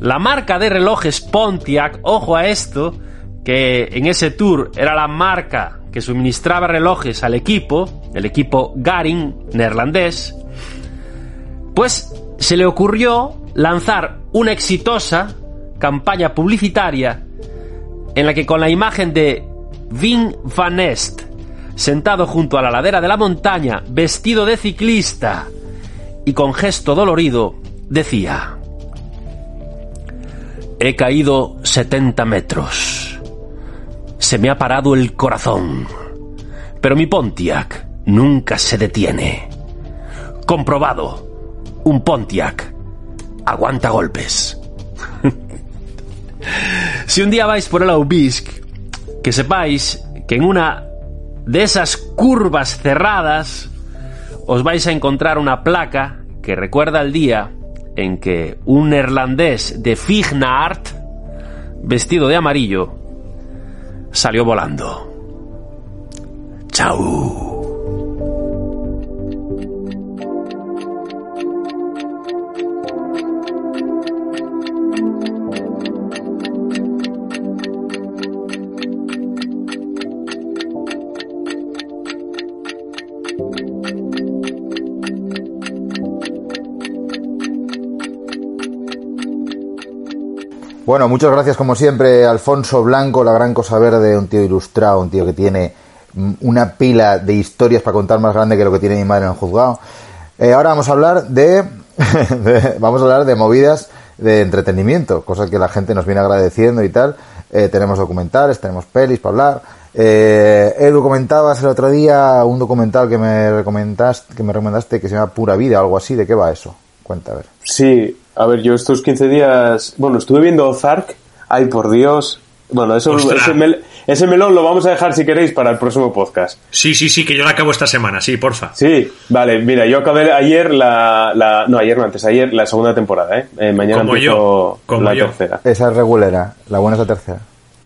la marca de relojes Pontiac, ojo a esto, que en ese tour era la marca que suministraba relojes al equipo, el equipo Garing neerlandés, pues se le ocurrió lanzar una exitosa campaña publicitaria en la que con la imagen de Vin Van Est sentado junto a la ladera de la montaña, vestido de ciclista, y con gesto dolorido decía, He caído 70 metros. Se me ha parado el corazón. Pero mi Pontiac nunca se detiene. Comprobado. Un Pontiac aguanta golpes. si un día vais por el Aubisque, que sepáis que en una de esas curvas cerradas os vais a encontrar una placa que recuerda el día en que un neerlandés de Fignaart, vestido de amarillo, salió volando. Chao. Bueno, muchas gracias como siempre, Alfonso Blanco, la gran cosa verde, un tío ilustrado, un tío que tiene mm, una pila de historias para contar más grande que lo que tiene mi madre en el juzgado. Eh, ahora vamos a hablar de, vamos a hablar de movidas de entretenimiento, cosas que la gente nos viene agradeciendo y tal. Eh, tenemos documentales, tenemos pelis para hablar. Eh, comentabas el otro día un documental que me recomendaste, que me recomendaste que se llama Pura Vida, algo así. ¿De qué va eso? Cuenta, a ver. Sí, a ver, yo estos 15 días, bueno, estuve viendo Ozark, ay por Dios, bueno, eso, ese, mel- ese melón lo vamos a dejar si queréis para el próximo podcast. Sí, sí, sí, que yo la acabo esta semana, sí, porfa. Sí, vale, mira, yo acabé ayer la, la no, ayer no, antes, ayer la segunda temporada, ¿eh? Eh, mañana Como empiezo yo, como la yo. tercera. Esa es regulera, la buena es la tercera.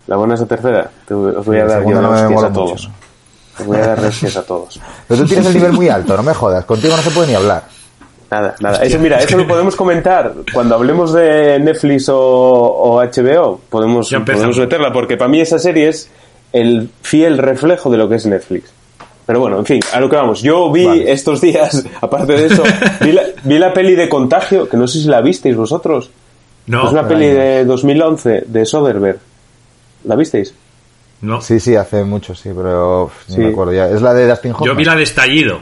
La buena es la tercera, Te- os voy a La dar yo no hostias a todos. mucho. Os voy a dar hostias a todos. Pero tú tienes el nivel muy alto, no me jodas. Contigo no se puede ni hablar. Nada, nada. Eso, mira, eso lo podemos comentar cuando hablemos de Netflix o, o HBO. Podemos, podemos meterla, porque para mí esa serie es el fiel reflejo de lo que es Netflix. Pero bueno, en fin, a lo que vamos. Yo vi Vale. estos días, aparte de eso, vi la, vi la peli de Contagio, que no sé si la visteis vosotros. No, es una peli de 2011, de Soderbergh. ¿La visteis? no. Sí, sí, hace mucho, sí, pero uf, Sí. me acuerdo ya. ¿Es la de Dustin Hoffman? Yo vi la de estallido.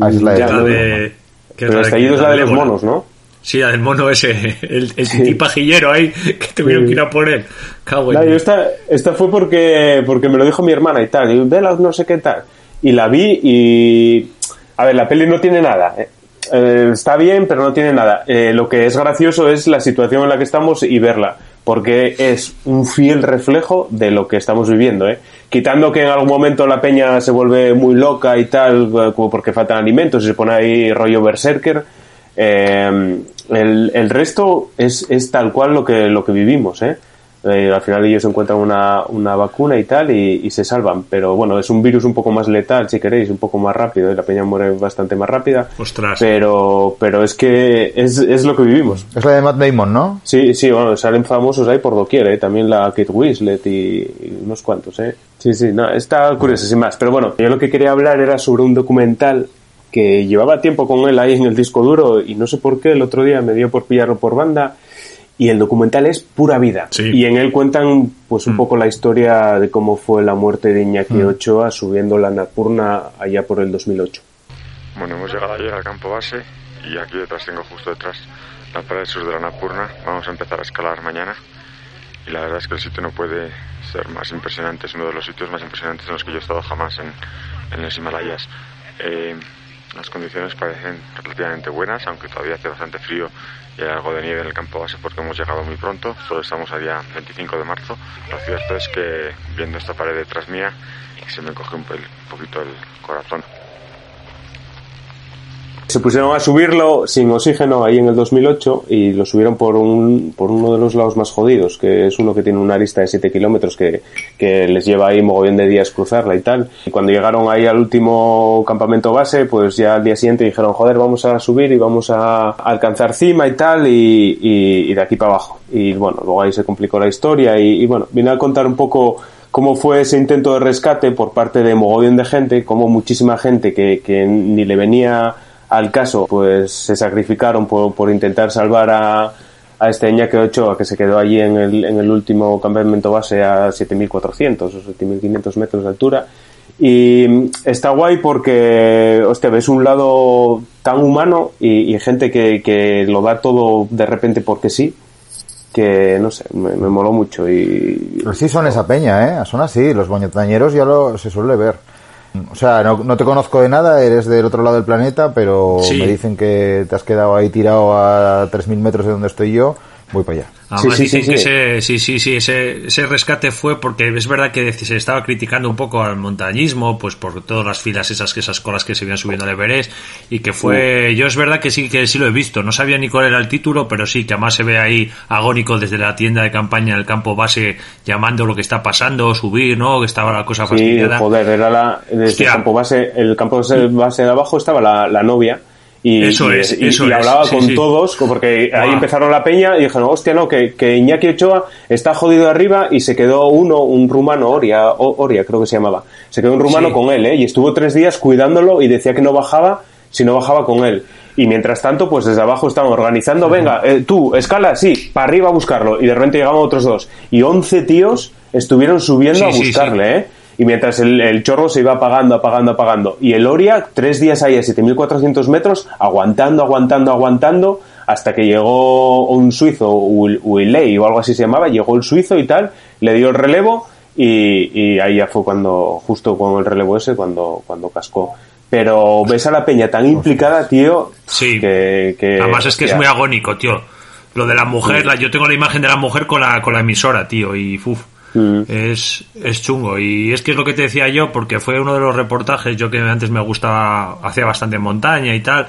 Ah, es la de Ya, La no, de. Que Pero la el estallido es la de los monos, ¿no? Sí, la del mono ese, el, el pajillero ahí, que tuvieron Sí. que ir a por él. Cago en yo esta, esta fue porque, porque me lo dijo mi hermana y tal. Y vela, no sé qué tal. Y la vi y. A ver, la peli no tiene nada. eh. Eh, está bien, pero no tiene nada. Eh, lo que es gracioso es la situación en la que estamos y verla. Porque es un fiel reflejo de lo que estamos viviendo, ¿eh? Quitando que en algún momento la peña se vuelve muy loca y tal, eh, como porque faltan alimentos y se pone ahí rollo berserker. Eh, el, resto es, es tal cual lo que, lo que vivimos, ¿eh? Eh, al final ellos encuentran una, una vacuna y tal y, y se salvan. Pero bueno, es un virus un poco más letal, si queréis, un poco más rápido. Y la peña muere bastante más rápida. Ostras. Pero, pero es que es, es lo que vivimos. Es la de Matt Damon, ¿no? Sí, sí, bueno, salen famosos ahí por doquier, ¿eh? También la Kate Winslet y, y unos cuantos, ¿eh? Sí, sí, no, está curioso, sin más. Pero bueno, yo lo que quería hablar era sobre un documental que llevaba tiempo con él ahí en el disco duro y no sé por qué el otro día me dio por pillarlo por banda y el documental es pura vida. Sí. Y en él cuentan pues un poco la historia de cómo fue la muerte de Iñaki Ochoa subiendo la Napurna allá por el 2008. Bueno, hemos llegado ayer al campo base y aquí detrás tengo justo detrás la pared sur de la Napurna. Vamos a empezar a escalar mañana y la verdad es que el sitio no puede ser más impresionante. Es uno de los sitios más impresionantes en los que yo he estado jamás en, en los Himalayas. Eh, las condiciones parecen relativamente buenas, aunque todavía hace bastante frío y hay algo de nieve en el campo base porque hemos llegado muy pronto. Solo estamos a día 25 de marzo. Lo cierto es que viendo esta pared detrás mía se me coge un, poquito el corazón. Se pusieron a subirlo sin oxígeno ahí en el 2008 y lo subieron por, un, por uno de los lados más jodidos, que es uno que tiene una arista de 7 kilómetros que, que les lleva ahí mogollón de días cruzarla y tal. Y cuando llegaron ahí al último campamento base, pues ya al día siguiente dijeron, joder, vamos a subir y vamos a alcanzar cima y tal y, y- y de aquí para abajo. Y bueno, luego ahí se complicó la historia y, y bueno, vine a contar un poco cómo fue ese intento de rescate por parte de mogollón de gente, cómo muchísima gente que, que ni le venía al caso, pues se sacrificaron por, por intentar salvar a, a este Iñaki Ochoa que se quedó allí en el, en el último campamento base a 7.400 o 7.500 metros de altura. Y está guay porque, hostia, ves un lado tan humano y, y gente que, que lo da todo de repente porque sí, que no sé, me, moló mucho y Pero sí son esa peña, ¿eh? Son así, los boñotañeros ya lo se suele ver. O sea, no, no te conozco de nada, eres del otro lado del planeta, pero Sí. me dicen que te has quedado ahí tirado a 3.000 metros de donde estoy yo, voy para allá. Además Sí, sí, dicen sí, que sí. ese, sí, sí, sí, ese, ese rescate fue porque es verdad que se estaba criticando un poco al montañismo, pues por todas las filas esas, que esas colas que se iban subiendo al Everest, y que fue, yo es verdad que sí, que sí lo he visto, no sabía ni cuál era el título, pero sí, que además se ve ahí agónico desde la tienda de campaña del campo base llamando lo que está pasando, subir, ¿no? Que estaba la cosa Sí, fastidiada. joder, era la, desde el campo base, el campo base de abajo estaba la, la novia y, Eso es, y- eso y es, hablaba sí, con sí. todos, porque ahí empezaron la peña y dijeron, hostia, no, que, que Iñaki Ochoa está jodido arriba y se quedó uno, un rumano, Oria, Oria creo que se llamaba, se quedó un rumano Sí. con él, ¿eh? y estuvo tres días cuidándolo y decía que no bajaba si no bajaba con él. Y mientras tanto, pues desde abajo estaban organizando, venga, eh, tú, escala, sí, para arriba a buscarlo. Y de repente llegaban otros dos. Y 11 tíos estuvieron subiendo Sí, a sí, buscarle, ¿eh? Y mientras el, el chorro se iba apagando, apagando, apagando. Y el Oria, tres días ahí a 7.400 metros, aguantando, aguantando, aguantando, hasta que llegó un suizo, Will- Willey o algo así se llamaba, llegó el suizo y tal, le dio el relevo y, y ahí ya fue cuando, justo con el relevo ese, cuando, cuando cascó. Pero ves a la peña tan implicada, tío, Sí. que... que Además es que es muy agónico, tío. Lo de la mujer, la- yo tengo la imagen de la mujer con la, con la emisora, tío, y uf, Es, es chungo. Y es que es lo que te decía yo, porque fue uno de los reportajes, yo que antes me gustaba, hacía bastante montaña y tal,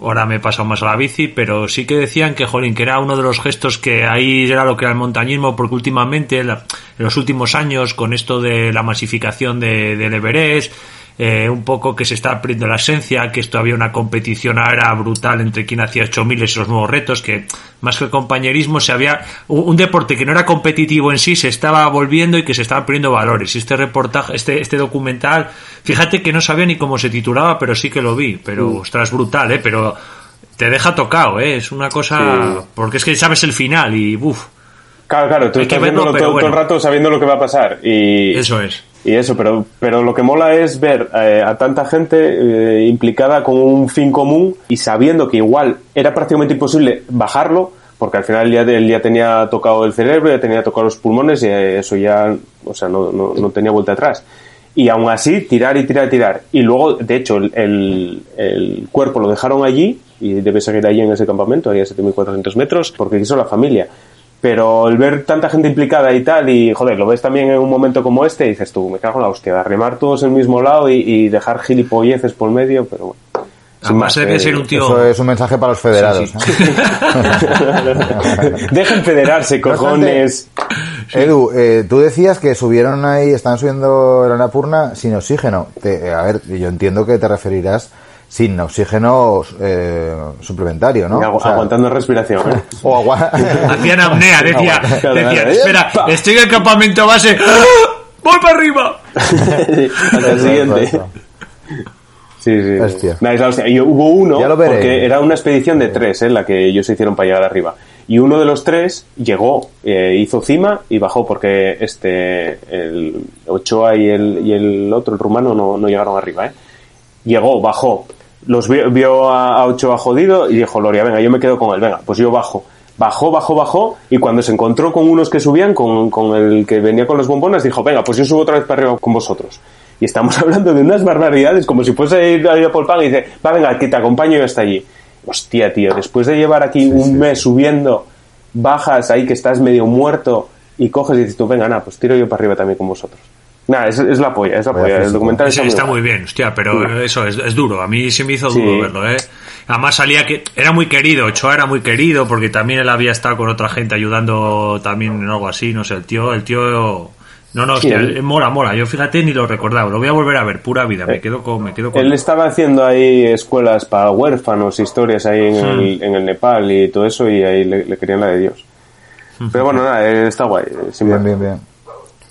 ahora me he pasado más a la bici, pero sí que decían que, jolín, que era uno de los gestos que ahí era lo que era el montañismo, porque últimamente, en los últimos años, con esto de la masificación de, del Everest, eh, un poco que se está perdiendo la esencia, que esto había una competición ahora brutal entre quien hacía 8000 y los nuevos retos, que más que el compañerismo se había un, un deporte que no era competitivo en sí se estaba volviendo y que se estaban perdiendo valores. Y este reportaje, este, este documental, fíjate que no sabía ni cómo se titulaba, pero sí que lo vi, pero ostras, brutal, eh, pero te deja tocado, eh, es una cosa, Sí. porque es que sabes el final y uff, Claro, claro, tú Hay que estás verlo, viéndolo todo, todo el bueno. rato sabiendo lo que va a pasar. Y, eso es. Y eso, pero, pero lo que mola es ver eh, a tanta gente eh, implicada con un fin común y sabiendo que igual era prácticamente imposible bajarlo, porque al final ya, él ya tenía tocado el cerebro, ya tenía tocado los pulmones y eh, eso ya, o sea, no, no, no tenía vuelta atrás. Y aún así, tirar y tirar y tirar. Y luego, de hecho, el, el, el cuerpo lo dejaron allí y debe seguir allí en ese campamento, ahí a 7.400 metros, porque quiso la familia. Pero el ver tanta gente implicada y tal, y joder, lo ves también en un momento como este, y dices tú, me cago en la hostia, remar todos en el mismo lado y, y dejar gilipolleces por medio, pero bueno. Sin Además más, debe eh, ser un tío... Eso es un mensaje para los federados. Sí, ¿eh? Dejen federarse, cojones. Edu, eh, tú decías que subieron ahí, están subiendo la Annapurna sin oxígeno. Te- a ver, yo entiendo que te referirás sin oxígeno eh, suplementario, ¿no? Agu- O sea, aguantando respiración, ¿eh? o agua- Hacían apnea, decía, decía, espera, estoy en el campamento base, ¡Ah! ¡voy para arriba! Hasta el siguiente. Sí, sí. Hostia. Nah, es la hostia. Y hubo uno, Ya lo veré. porque era una expedición de tres, ¿eh? la que ellos se hicieron para llegar arriba. Y uno de los tres llegó, eh, hizo cima y bajó porque este, el Ochoa y el, y el otro, el rumano, no, no llegaron arriba, ¿eh? Llegó, bajó, los vio, vio a, a Ochoa jodido y dijo, Loria, venga, yo me quedo con él, venga, pues yo bajo. Bajó, bajó, bajó y cuando se encontró con unos que subían, con, con el que venía con los bombones, dijo, venga, pues yo subo otra vez para arriba con vosotros. Y estamos hablando de unas barbaridades, como si fuese a ir a ir a Polpan y dice, va, venga, que te acompaño yo hasta allí. Hostia, tío, después de llevar aquí un mes subiendo, bajas ahí que estás medio muerto y coges y dices tú, venga, nada, pues tiro yo para arriba también con vosotros. Nada, es, es la polla, es la polla. El documental Sí, está, está muy muy guay. bien, hostia, pero eso es, es duro. A mí se me hizo Sí. duro verlo, ¿eh? Además salía que era muy querido, Ochoa era muy querido porque también él había estado con otra gente ayudando también en algo así, no sé, el tío, el tío... No, no, Sí, hostia, él- eh, mola, mola. Yo fíjate ni lo recordaba, lo voy a volver a ver, pura vida, me quedo con... Me quedo con... Él estaba haciendo ahí escuelas para huérfanos, historias ahí en, Hmm. el, en el Nepal y todo eso, y ahí le, le querían la de Dios. Pero bueno, nada, eh, está guay. eh, Bien, bien, bien.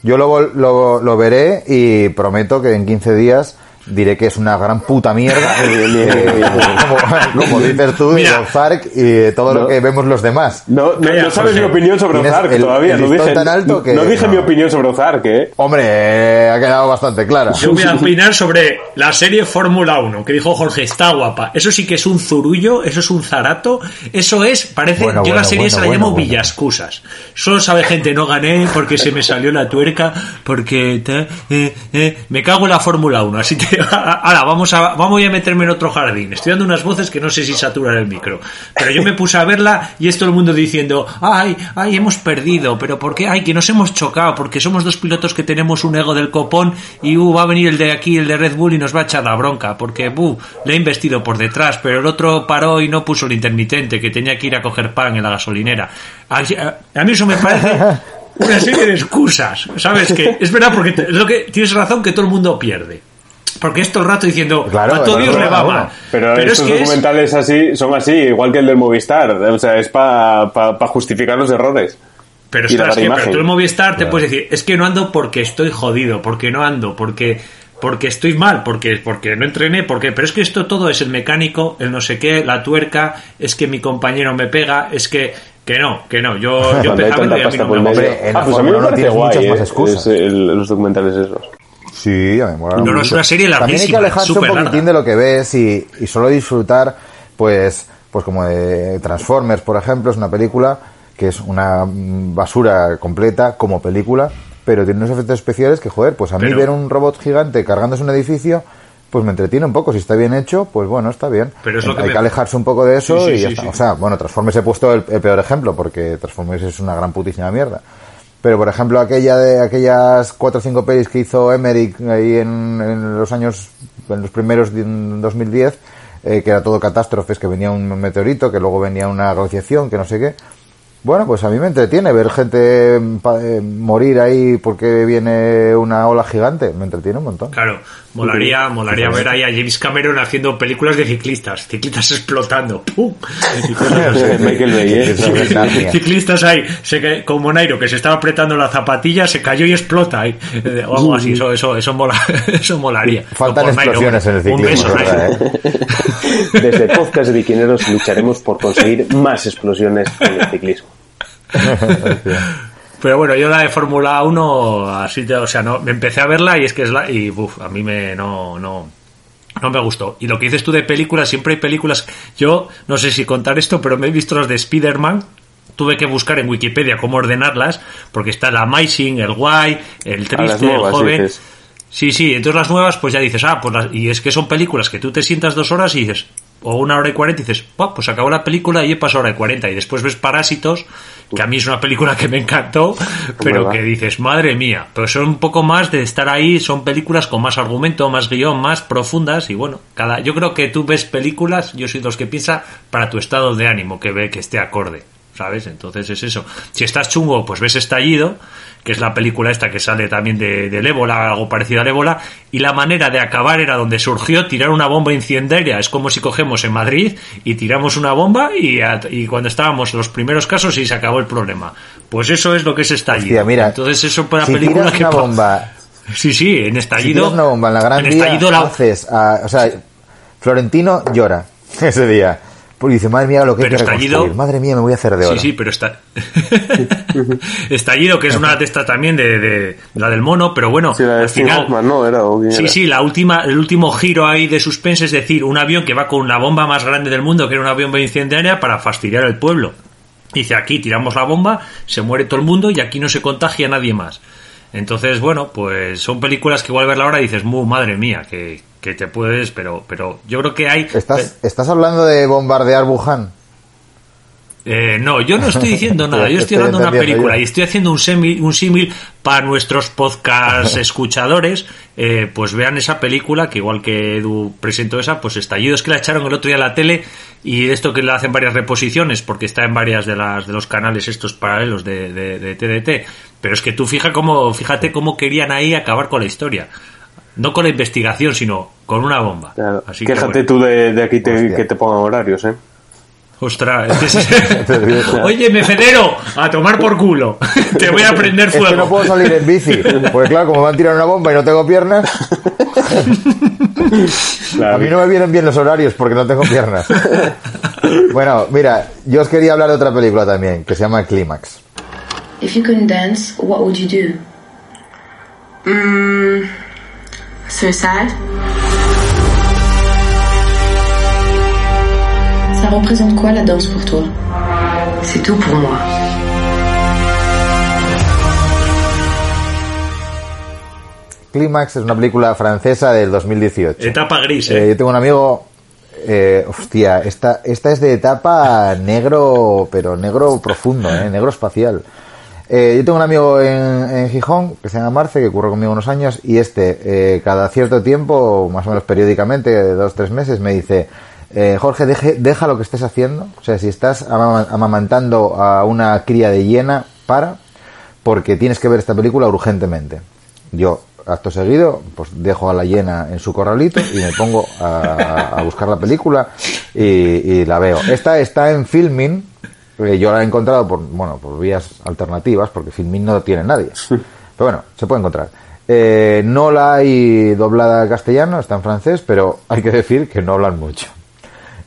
Yo lo, lo, lo veré y prometo que en 15 días diré que es una gran puta mierda. como, como dices tú, y Mira. Ozark y de todo No. lo que vemos los demás. No, no, sabes mi opinión sobre Ozark el- todavía. el no dije, tan alto que- no dije no. mi opinión sobre Ozark, ¿eh? Hombre, ha quedado bastante clara. Yo voy a opinar sobre la serie Fórmula 1, que dijo Jorge, está guapa. Eso sí que es un zurullo, eso es un zarato, eso es, parece, Bueno, yo la serie bueno, se la bueno, llamo bueno. Villascusas. Solo sabe gente, no gané porque se me salió la tuerca, porque te- eh, eh, me cago en la Fórmula 1. Así que, ahora, vamos a, vamos a meterme en otro jardín. Estoy dando unas voces que no sé si saturan el micro. Pero yo me puse a verla y es todo el mundo diciendo, ay, ay, hemos perdido, pero ¿por qué? Ay, que nos hemos chocado, porque somos dos pilotos que tenemos un ego del copón y uh, va a venir el de aquí, el de Red Bull y nos va a echar la bronca, porque uh, le he investido por detrás, pero el otro paró y no puso el intermitente, que tenía que ir a coger pan en la gasolinera. A, mí eso me parece una serie de excusas, ¿sabes? Que es verdad, porque tienes razón que todo el mundo pierde. Porque es todo el rato diciendo, Claro, a todo Dios le va mal. Pero, es estos que es- documentales así son así, igual que el del Movistar. O sea, es para justificar los errores. Pero dar que, pero tú en Movistar te puedes decir, es que no ando porque estoy jodido, porque no ando, porque porque estoy mal, porque, porque no entrené, porque, pero es que esto todo es el mecánico, el no sé qué, la tuerca, es que mi compañero me pega, es que, que no, que no, yo, yo no me medio. gusta. en la Ah, pues a mí me tienes guay muchas eh, más excusas. es el- los documentales esos. Sí, a mí me No, no, es una serie También hay que alejarse un poquitín larga. de lo que ves y, y solo disfrutar, pues, pues como de Transformers, por ejemplo, es una película que es una mm, basura completa como película, pero tiene unos efectos especiales que, joder, pues a mí Pero- ver un robot gigante cargándose un edificio, pues me entretiene un poco. Si está bien hecho, pues bueno, está bien. Pero es lo que hay me- que alejarse un poco de eso Sí, sí, y ya sí, está. O sea, bueno, Transformers he puesto el, el peor ejemplo porque Transformers es una gran putísima mierda. Pero, por ejemplo, aquella de aquellas cuatro o cinco pelis que hizo Emmerich ahí en, los años, en los primeros de en 2010, eh, que era todo catástrofes, que venía un meteorito, que luego venía una glaciación, que no sé qué. Bueno, pues a mí me entretiene ver gente mm, eh, morir ahí porque viene una ola gigante. Me entretiene un montón. Claro, molaría, molaría ver ahí a James Cameron haciendo películas de ciclistas, ciclistas explotando, ¡pum! ¿eh? Ciclistas ahí, se como Nairo, que se estaba apretando la zapatilla, se cayó y explota ahí. Eh, O algo así, eso, eso, eso, mola, eso molaría. Faltan No, por Nairo, explosiones en el Un ciclismo, verdad. ¿eh? Desde Podcast Viquineros lucharemos por conseguir más explosiones en el ciclismo. Pero bueno, yo la de Fórmula 1, así, o sea, no, me empecé a verla y es que es la, y uf, a mí me, no, no, no me gustó. Y lo que dices tú de películas, siempre hay películas, yo no sé si contar esto, pero me he visto las de Spider-Man, tuve que buscar en Wikipedia cómo ordenarlas, porque está el Amazing, el Guay, el las Triste, nuevas, el Joven. dices. Sí, sí, entonces las nuevas, pues ya dices, ah, pues las- y es que son películas que tú te sientas dos horas y dices, o una hora y cuarenta y dices, "Buah, pues acabó la película y he pasado hora y cuarenta. Y después ves Parásitos, que a mí es una película que me encantó, pero va? que dices, madre mía, pero son un poco más de estar ahí, son películas con más argumento, más guion, más profundas y bueno, cada, yo creo que tú ves películas, yo soy de los que piensa para tu estado de ánimo, que ve que esté acorde. ¿Sabes? Entonces es eso. Si estás chungo, pues ves Estallido, que es la película esta que sale también de, del ébola, algo parecido al ébola, y la manera de acabar era donde surgió tirar una bomba incendiaria. Es como si cogemos en Madrid y tiramos una bomba y, a- y cuando estábamos los primeros casos y se acabó el problema. Pues eso es lo que es Estallido. Hostia, mira, Entonces eso para si película que una bomba Sí, sí, en Estallido. una bomba en la Gran en Estallido la- haces a- o sea, Florentino llora ese día. Porque dice, madre mía, lo que hay Pero que estallido- reconstruir. Madre mía, me voy a hacer de oro. Sí, sí, pero está. Estallido, que es una de estas también de, de- la del mono, pero bueno, Sí, la de al final. Hoffman, ¿no? Era, Sí, era. sí, la última, el último giro ahí de suspense es decir, un avión que va con la bomba más grande del mundo, que era una bomba incendiaria, para fastidiar al pueblo. Dice, aquí tiramos la bomba, se muere todo el mundo y aquí no se contagia nadie más. Entonces, bueno, pues son películas que igual verla ahora y dices, "Mu, madre mía, que, que te puedes, pero, pero yo creo que hay... ¿Estás, ¿Estás hablando de bombardear Wuhan? Eh, no, yo no estoy diciendo nada, yo estoy hablando de una película y estoy haciendo un símil un símil para nuestros podcast escuchadores, eh, pues vean esa película, que igual que Edu presentó esa, pues estallido, es que la echaron el otro día a la tele y de esto que le hacen varias reposiciones, porque está en varias de las de los canales estos paralelos de, de, de TDT, pero es que tú fija cómo, fíjate cómo querían ahí acabar con la historia. No con la investigación, sino con una bomba. Claro. Así que, Quéjate bueno. tú de, de aquí te- que te pongan horarios, ¿eh? Ostras, es que sí. Oye, me federo, a tomar por culo. Te voy a prender Es que fuego. no puedo salir en bici. Porque claro, como me han tirado una bomba y no tengo piernas, Claro. a mí no me vienen bien los horarios porque no tengo piernas. Bueno, mira, yo os quería hablar de otra película también, que se llama Clímax. If you couldn't dance, what would you do? Mm, suicide. Ça représente quoi la danse pour toi C'est tout pour moi. Clímax es una película francesa del 2018. Etapa gris, Eh, eh. yo tengo un amigo. Eh, hostia, esta, esta es de etapa negro, pero negro profundo, eh, negro espacial. Eh, yo tengo un amigo en, Gijón que se llama Marce, que curra conmigo unos años, y este, eh, cada cierto tiempo, más o menos periódicamente, de dos tres meses, me dice: eh, Jorge, deje, deja lo que estés haciendo. O sea, si estás amama- amamantando a una cría de hiena, para, porque tienes que ver esta película urgentemente. Yo, acto seguido, pues dejo a la hiena en su corralito y me pongo a, buscar la película y, la veo. Esta está en Filmin, eh, yo la he encontrado por, bueno, por vías alternativas, porque Filmin no tiene nadie. Pero bueno, se puede encontrar. Eh, no la hay doblada al castellano, está en francés, pero hay que decir que no hablan mucho.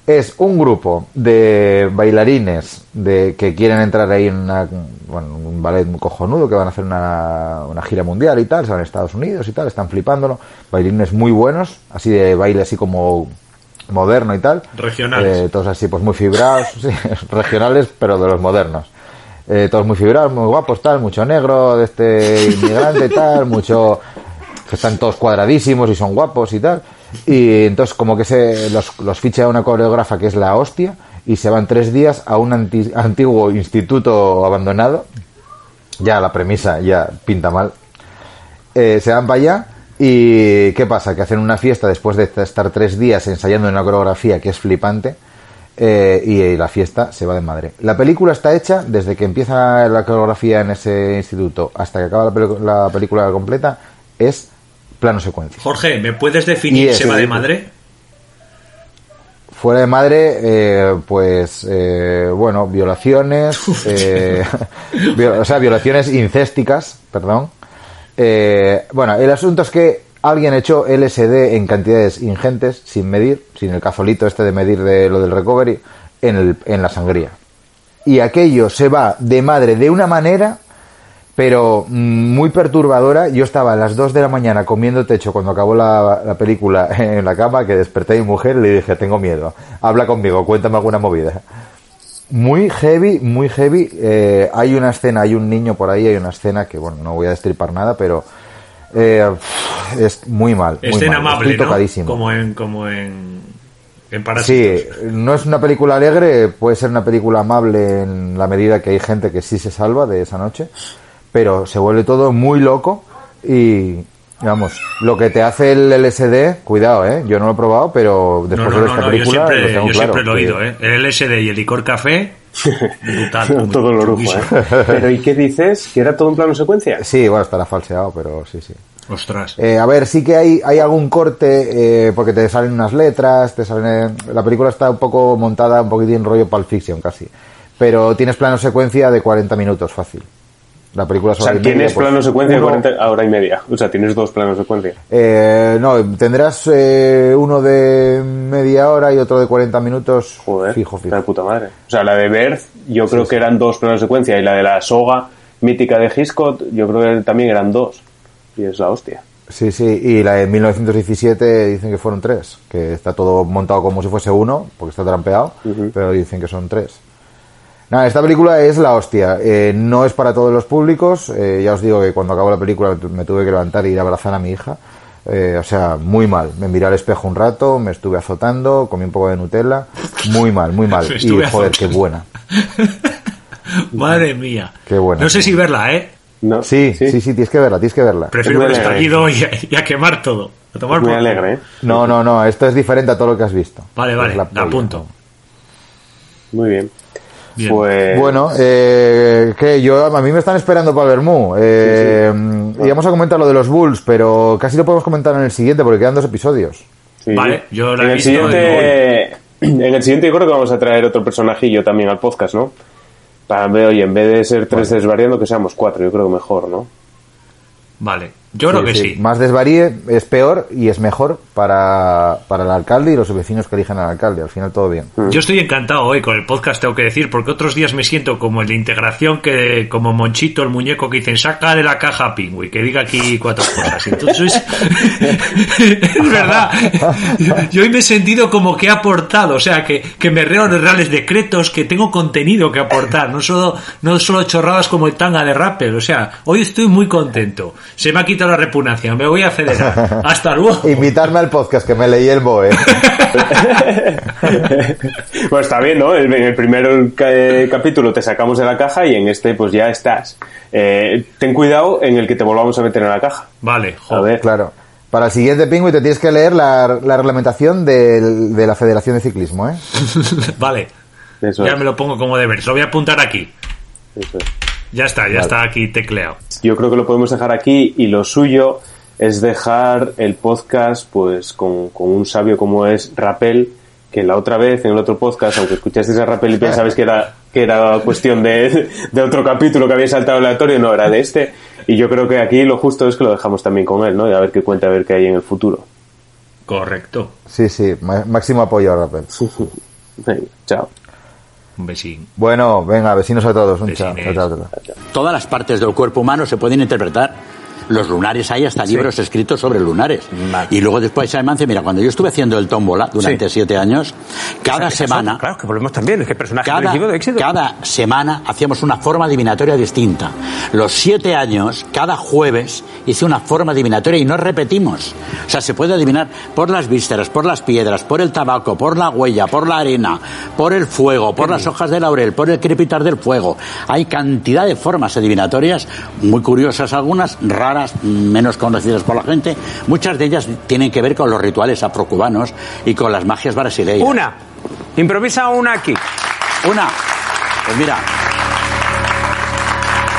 Es un grupo de bailarines de, que quieren entrar ahí en una- bueno, un ballet muy cojonudo, que van a hacer una, una gira mundial y tal, se van a Estados Unidos y tal, están flipándolo. Bailarines muy buenos, así de baile así como moderno y tal. Regionales. Eh, todos así, pues muy fibrados, sí, regionales, pero de los modernos. Eh, todos muy fibrados, muy guapos, tal, mucho negro de este inmigrante y tal, mucho que están todos cuadradísimos y son guapos y tal. Y entonces como que se los, los ficha una coreógrafa que es la hostia y se van tres días a un anti- antiguo instituto abandonado. Ya la premisa ya pinta mal. Eh, se van para allá y ¿qué pasa? Que hacen una fiesta después de estar tres días ensayando una coreografía que es flipante eh, y, la fiesta se va de madre. La película está hecha desde que empieza la coreografía en ese instituto hasta que acaba la, película completa es plano secuencia. Jorge, ¿me puedes definir se va de madre? Fuera de madre, eh, pues, eh, bueno, violaciones, eh, o sea, violaciones incésticas, perdón. Eh, bueno, el asunto es que alguien echó LSD en cantidades ingentes, sin medir, sin el cazolito este de medir de lo del recovery, en, el, la sangría. Y aquello se va de madre de una manera, pero mm, muy perturbadora. Yo estaba a las 2 de la mañana comiendo techo cuando acabó la, la película en la cama, que desperté a mi mujer y le dije, tengo miedo, habla conmigo, cuéntame alguna movida. Muy heavy, muy heavy. Eh, hay una escena, hay un niño por ahí, hay una escena que, bueno, no voy a destripar nada, pero eh, es muy mal. muy Escena mal. amable, Estoy ¿no? Como en, como en, en Sí, no es una película alegre, puede ser una película amable en la medida que hay gente que sí se salva de esa noche, pero se vuelve todo muy loco y, vamos, lo que te hace el LSD, cuidado, ¿eh? Yo no lo he probado, pero después no, de esta no, yo película siempre, lo tengo yo claro. siempre lo he oído, ¿eh? El LSD y el licor café, brutal. Todo lo lujo. ¿eh? Pero ¿y qué dices? ¿Que era todo en plano secuencia? Sí, bueno, estará falseado, pero sí, sí. Ostras. Eh, a ver, sí que hay, hay algún corte, eh, porque te salen unas letras, te salen... La película está un poco montada, un poquitín rollo Pulp Fiction casi. Pero tienes plano secuencia de 40 minutos, fácil. La película O es hora sea, y media, tienes pues, plano secuencia de uno- 40 a hora y media. O sea, tienes dos planos secuencia. Eh, no, tendrás eh, uno de media hora y otro de 40 minutos Joder, fijo, fijo. de puta madre. O sea, la de Berth, yo creo que eran dos planos secuencia. Y la de la soga mítica de Hitchcock, yo creo que también eran dos. Y es la hostia. Sí, sí, y la de 1917 dicen que fueron tres, que está todo montado como si fuese uno, porque está trampeado, pero dicen que son tres. Nada, esta película es la hostia, eh, no es para todos los públicos, eh, ya os digo que cuando acabó la película me tu- me tuve que levantar e ir a abrazar a mi hija, eh, o sea, muy mal, me miré al espejo un rato, me estuve azotando, comí un poco de Nutella, muy mal, muy mal, y joder, qué azotando. buena, Madre mía. qué buena. No sé si verla, ¿eh? No, Sí, sí, sí, tienes que verla, tienes que verla. Prefiero alegre. estallido y a, y a quemar todo. A tomar muy por- alegre, ¿eh? No, no, no, esto es diferente a todo lo que has visto. Vale, vale, la apunto. Muy bien. Bien. Pues... Bueno, eh, que yo a mí me están esperando para el Bermú. Eh, Íbamos a comentar lo de los Bulls, pero casi lo podemos comentar en el siguiente porque quedan dos episodios. sí. Vale, yo la en he el visto siguiente En el siguiente yo creo que vamos a traer otro personajillo también al podcast, ¿no? Para ver, oye, en vez de ser tres desvariando, que seamos cuatro, yo creo que mejor, ¿no? Vale, yo creo que sí. Más desvaríe es peor y es mejor para, para el alcalde y los vecinos que eligen al alcalde. Al final todo bien. Mm. Yo estoy encantado hoy con el podcast, tengo que decir, porque otros días me siento como el de integración, que como Monchito, el muñeco que dicen, saca de la caja a Pingüi, que diga aquí cuatro cosas. Entonces, es verdad. Yo hoy me he sentido como que he aportado, o sea, que, que me reo los reales decretos, que tengo contenido que aportar, no solo, no solo chorradas como el tanga de Rappel, o sea, hoy estoy muy contento. Se me ha quitado la repugnancia, me voy a federar. Hasta luego. Invitarme al podcast que me leí el BOE. pues está bien, ¿no? En el primer eh, capítulo te sacamos de la caja y en este pues ya estás. Eh, ten cuidado en el que te volvamos a meter en la caja. Vale, A joder. ver. Claro. Para el siguiente pingüi te tienes que leer la, la reglamentación del- de la Federación de Ciclismo, ¿eh? Vale. Eso Ya es, me lo pongo como deber. Lo voy a apuntar aquí. eso es. Ya está, ya está aquí tecleado. Yo creo que lo podemos dejar aquí y lo suyo es dejar el podcast pues con, con un sabio como es Rapel, que la otra vez en el otro podcast, aunque escuchasteis a Rapel y pensabais que era, que era cuestión de, de otro capítulo que había saltado aleatorio, no, era de este. Y yo creo que aquí lo justo es que lo dejamos también con él, ¿no? Y a ver qué cuenta, a ver qué hay en el futuro. Correcto. Sí, sí, máximo apoyo a Rappel. Venga, chao. Un besín. Bueno, venga, vecinos a todos. Un chao. Todas las partes del cuerpo humano se pueden interpretar. Los lunares, hay hasta libros escritos sobre lunares. Y luego después además, mira, cuando yo estuve haciendo el tómbola durante siete años, cada semana... Claro, que volvemos también, es que personaje Cada, de éxito. cada semana hacíamos una forma adivinatoria distinta. Los siete años, cada jueves, hice una forma adivinatoria y no repetimos. O sea, se puede adivinar por las vísceras, por las piedras, por el tabaco, por la huella, por la arena, por el fuego, por las hojas de laurel, por el crepitar del fuego. Hay cantidad de formas adivinatorias, muy curiosas algunas, raras, menos conocidas por la gente. Muchas de ellas tienen que ver con los rituales afrocubanos y con las magias brasileñas. Una. Improvisa una aquí. Una. Pues mira,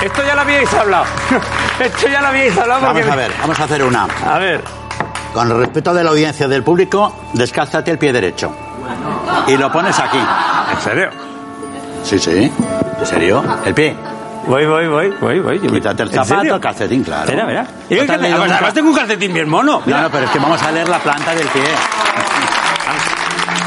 Esto ya lo habíais hablado. Esto ya lo habíais hablado porque... Vamos a ver, vamos a hacer una. A ver. Con el respeto de la audiencia del público, descálzate el pie derecho. Y lo pones aquí. ¿En serio? Sí, sí. ¿En serio? El pie. Voy, voy, voy, voy, voy. Quítate el ¿En zapato, el calcetín, claro. Espera, espera. ¿No Y te es que- has leído además, tengo un calcetín bien mono. No, no, pero es que vamos a leer la planta del pie.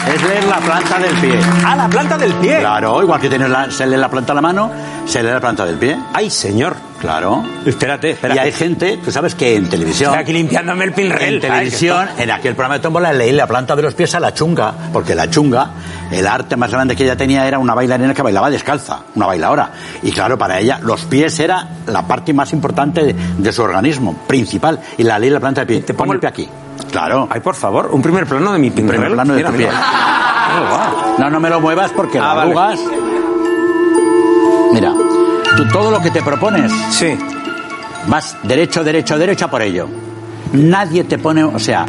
Es leer la planta del pie. Ah, la planta del pie. Claro, igual que tienes la- se lee la planta de la mano, se lee la planta del pie. Ay, señor. Claro. Espérate, espérate. Y hay gente, tú sabes que en televisión... Estoy aquí limpiándome el pinrel. En televisión, en aquel programa de tómbola, leí la planta de los pies a la chunga, porque la chunga, el arte más grande que ella tenía era una bailarina que bailaba descalza, una bailadora. Y claro, para ella, los pies era la parte más importante de, de su organismo, principal. Y la leí la planta del pie. Te pongo el pie aquí. Claro. Ay, por favor, un primer plano de mi Un pinrel. primer plano de Mira, tu pie. Oh, wow. No, no me lo muevas porque Ah, las vale. arrugas. Mira, tú todo lo que te propones, Sí. vas derecho, derecho, derecho a por ello. Nadie te pone, o sea,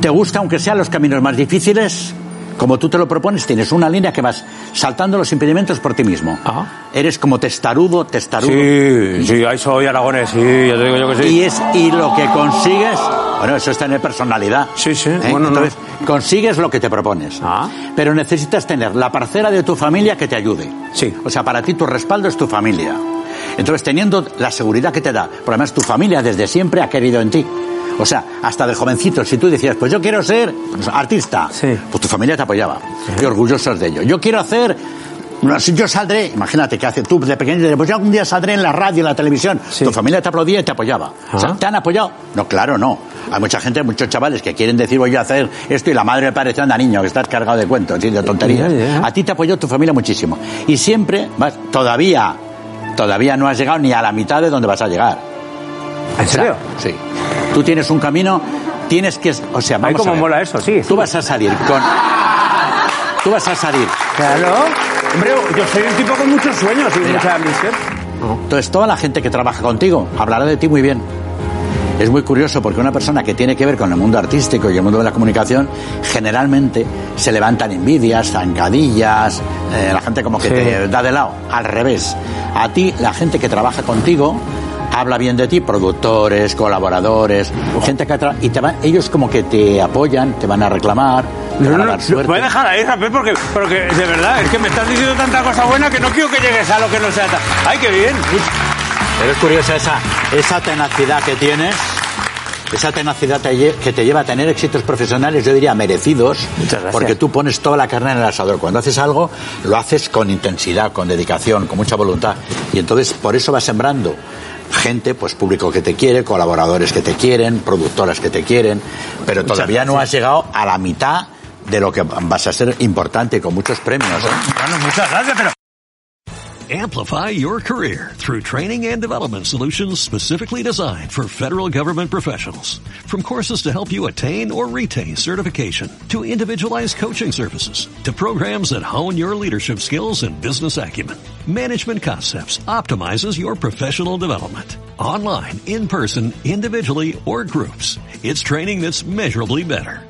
te gusta aunque sean los caminos más difíciles, como tú te lo propones, tienes una línea que vas saltando los impedimentos por ti mismo. Ajá. Eres como testarudo, testarudo. Sí, sí, ahí soy aragones, sí, ya te digo yo que sí. Y es y lo que consigues, bueno, eso es tener personalidad. Sí, sí, ¿eh? bueno, no. Entonces, consigues lo que te propones. Ah. Pero necesitas tener la parcela de tu familia que te ayude. Sí. O sea, para ti tu respaldo es tu familia. Entonces, teniendo la seguridad que te da, por además tu familia desde siempre ha querido en ti. O sea, hasta de jovencito, si tú decías, pues yo quiero ser artista, Sí. pues tu familia te apoyaba. Y orgullosos de ello. Yo quiero hacer si yo saldré, imagínate que hace tú de pequeño, pues yo algún día saldré en la radio, en la televisión. Sí. Tu familia te aplaudía y te apoyaba. O sea, Ajá. ¿te han apoyado? No, claro, no. Hay mucha gente, muchos chavales que quieren decir voy a hacer esto y la madre me parece anda niño, que estás cargado de cuentos de tonterías. A ti te apoyó tu familia muchísimo. Y siempre vas, todavía, todavía no has llegado ni a la mitad de donde vas a llegar. ¿En serio? Sí. Tú tienes un camino, tienes que, o sea, Ay, vamos cómo a ver. mola eso, sí. Tú vas a salir con, tú vas a salir Claro. Hombre, yo soy un tipo con muchos sueños y Mira. mucha ambición. Entonces, toda la gente que trabaja contigo hablará de ti muy bien. Es muy curioso porque una persona que tiene que ver con el mundo artístico y el mundo de la comunicación, generalmente se levantan envidias, zancadillas, eh, la gente como que Sí. te da de lado. Al revés, a ti, la gente que trabaja contigo, habla bien de ti, productores, colaboradores, gente que y te van, ellos como que te apoyan, te van a reclamar, No, no, voy a dejar ahí, Rapé, porque, porque de verdad, es que me estás diciendo tanta cosa buena que no quiero que llegues a lo que no sea tan... ¡Ay, qué bien! Pero es curiosa esa, esa tenacidad que tienes, esa tenacidad que te lleva a tener éxitos profesionales, yo diría merecidos, porque tú pones toda la carne en el asador. Cuando haces algo, lo haces con intensidad, con dedicación, con mucha voluntad. Y entonces por eso vas sembrando gente, pues público que te quiere, colaboradores que te quieren, productoras que te quieren, pero todavía no has llegado a la mitad de lo que vas a ser importante con muchos premios. ¿eh? Bueno, muchas gracias, pero... Amplify your career through training and development solutions specifically designed for federal government professionals. From courses to help you attain or retain certification, to individualized coaching services, to programs that hone your leadership skills and business acumen, Management Concepts optimizes your professional development. Online, in person, individually, or groups. It's training that's measurably better.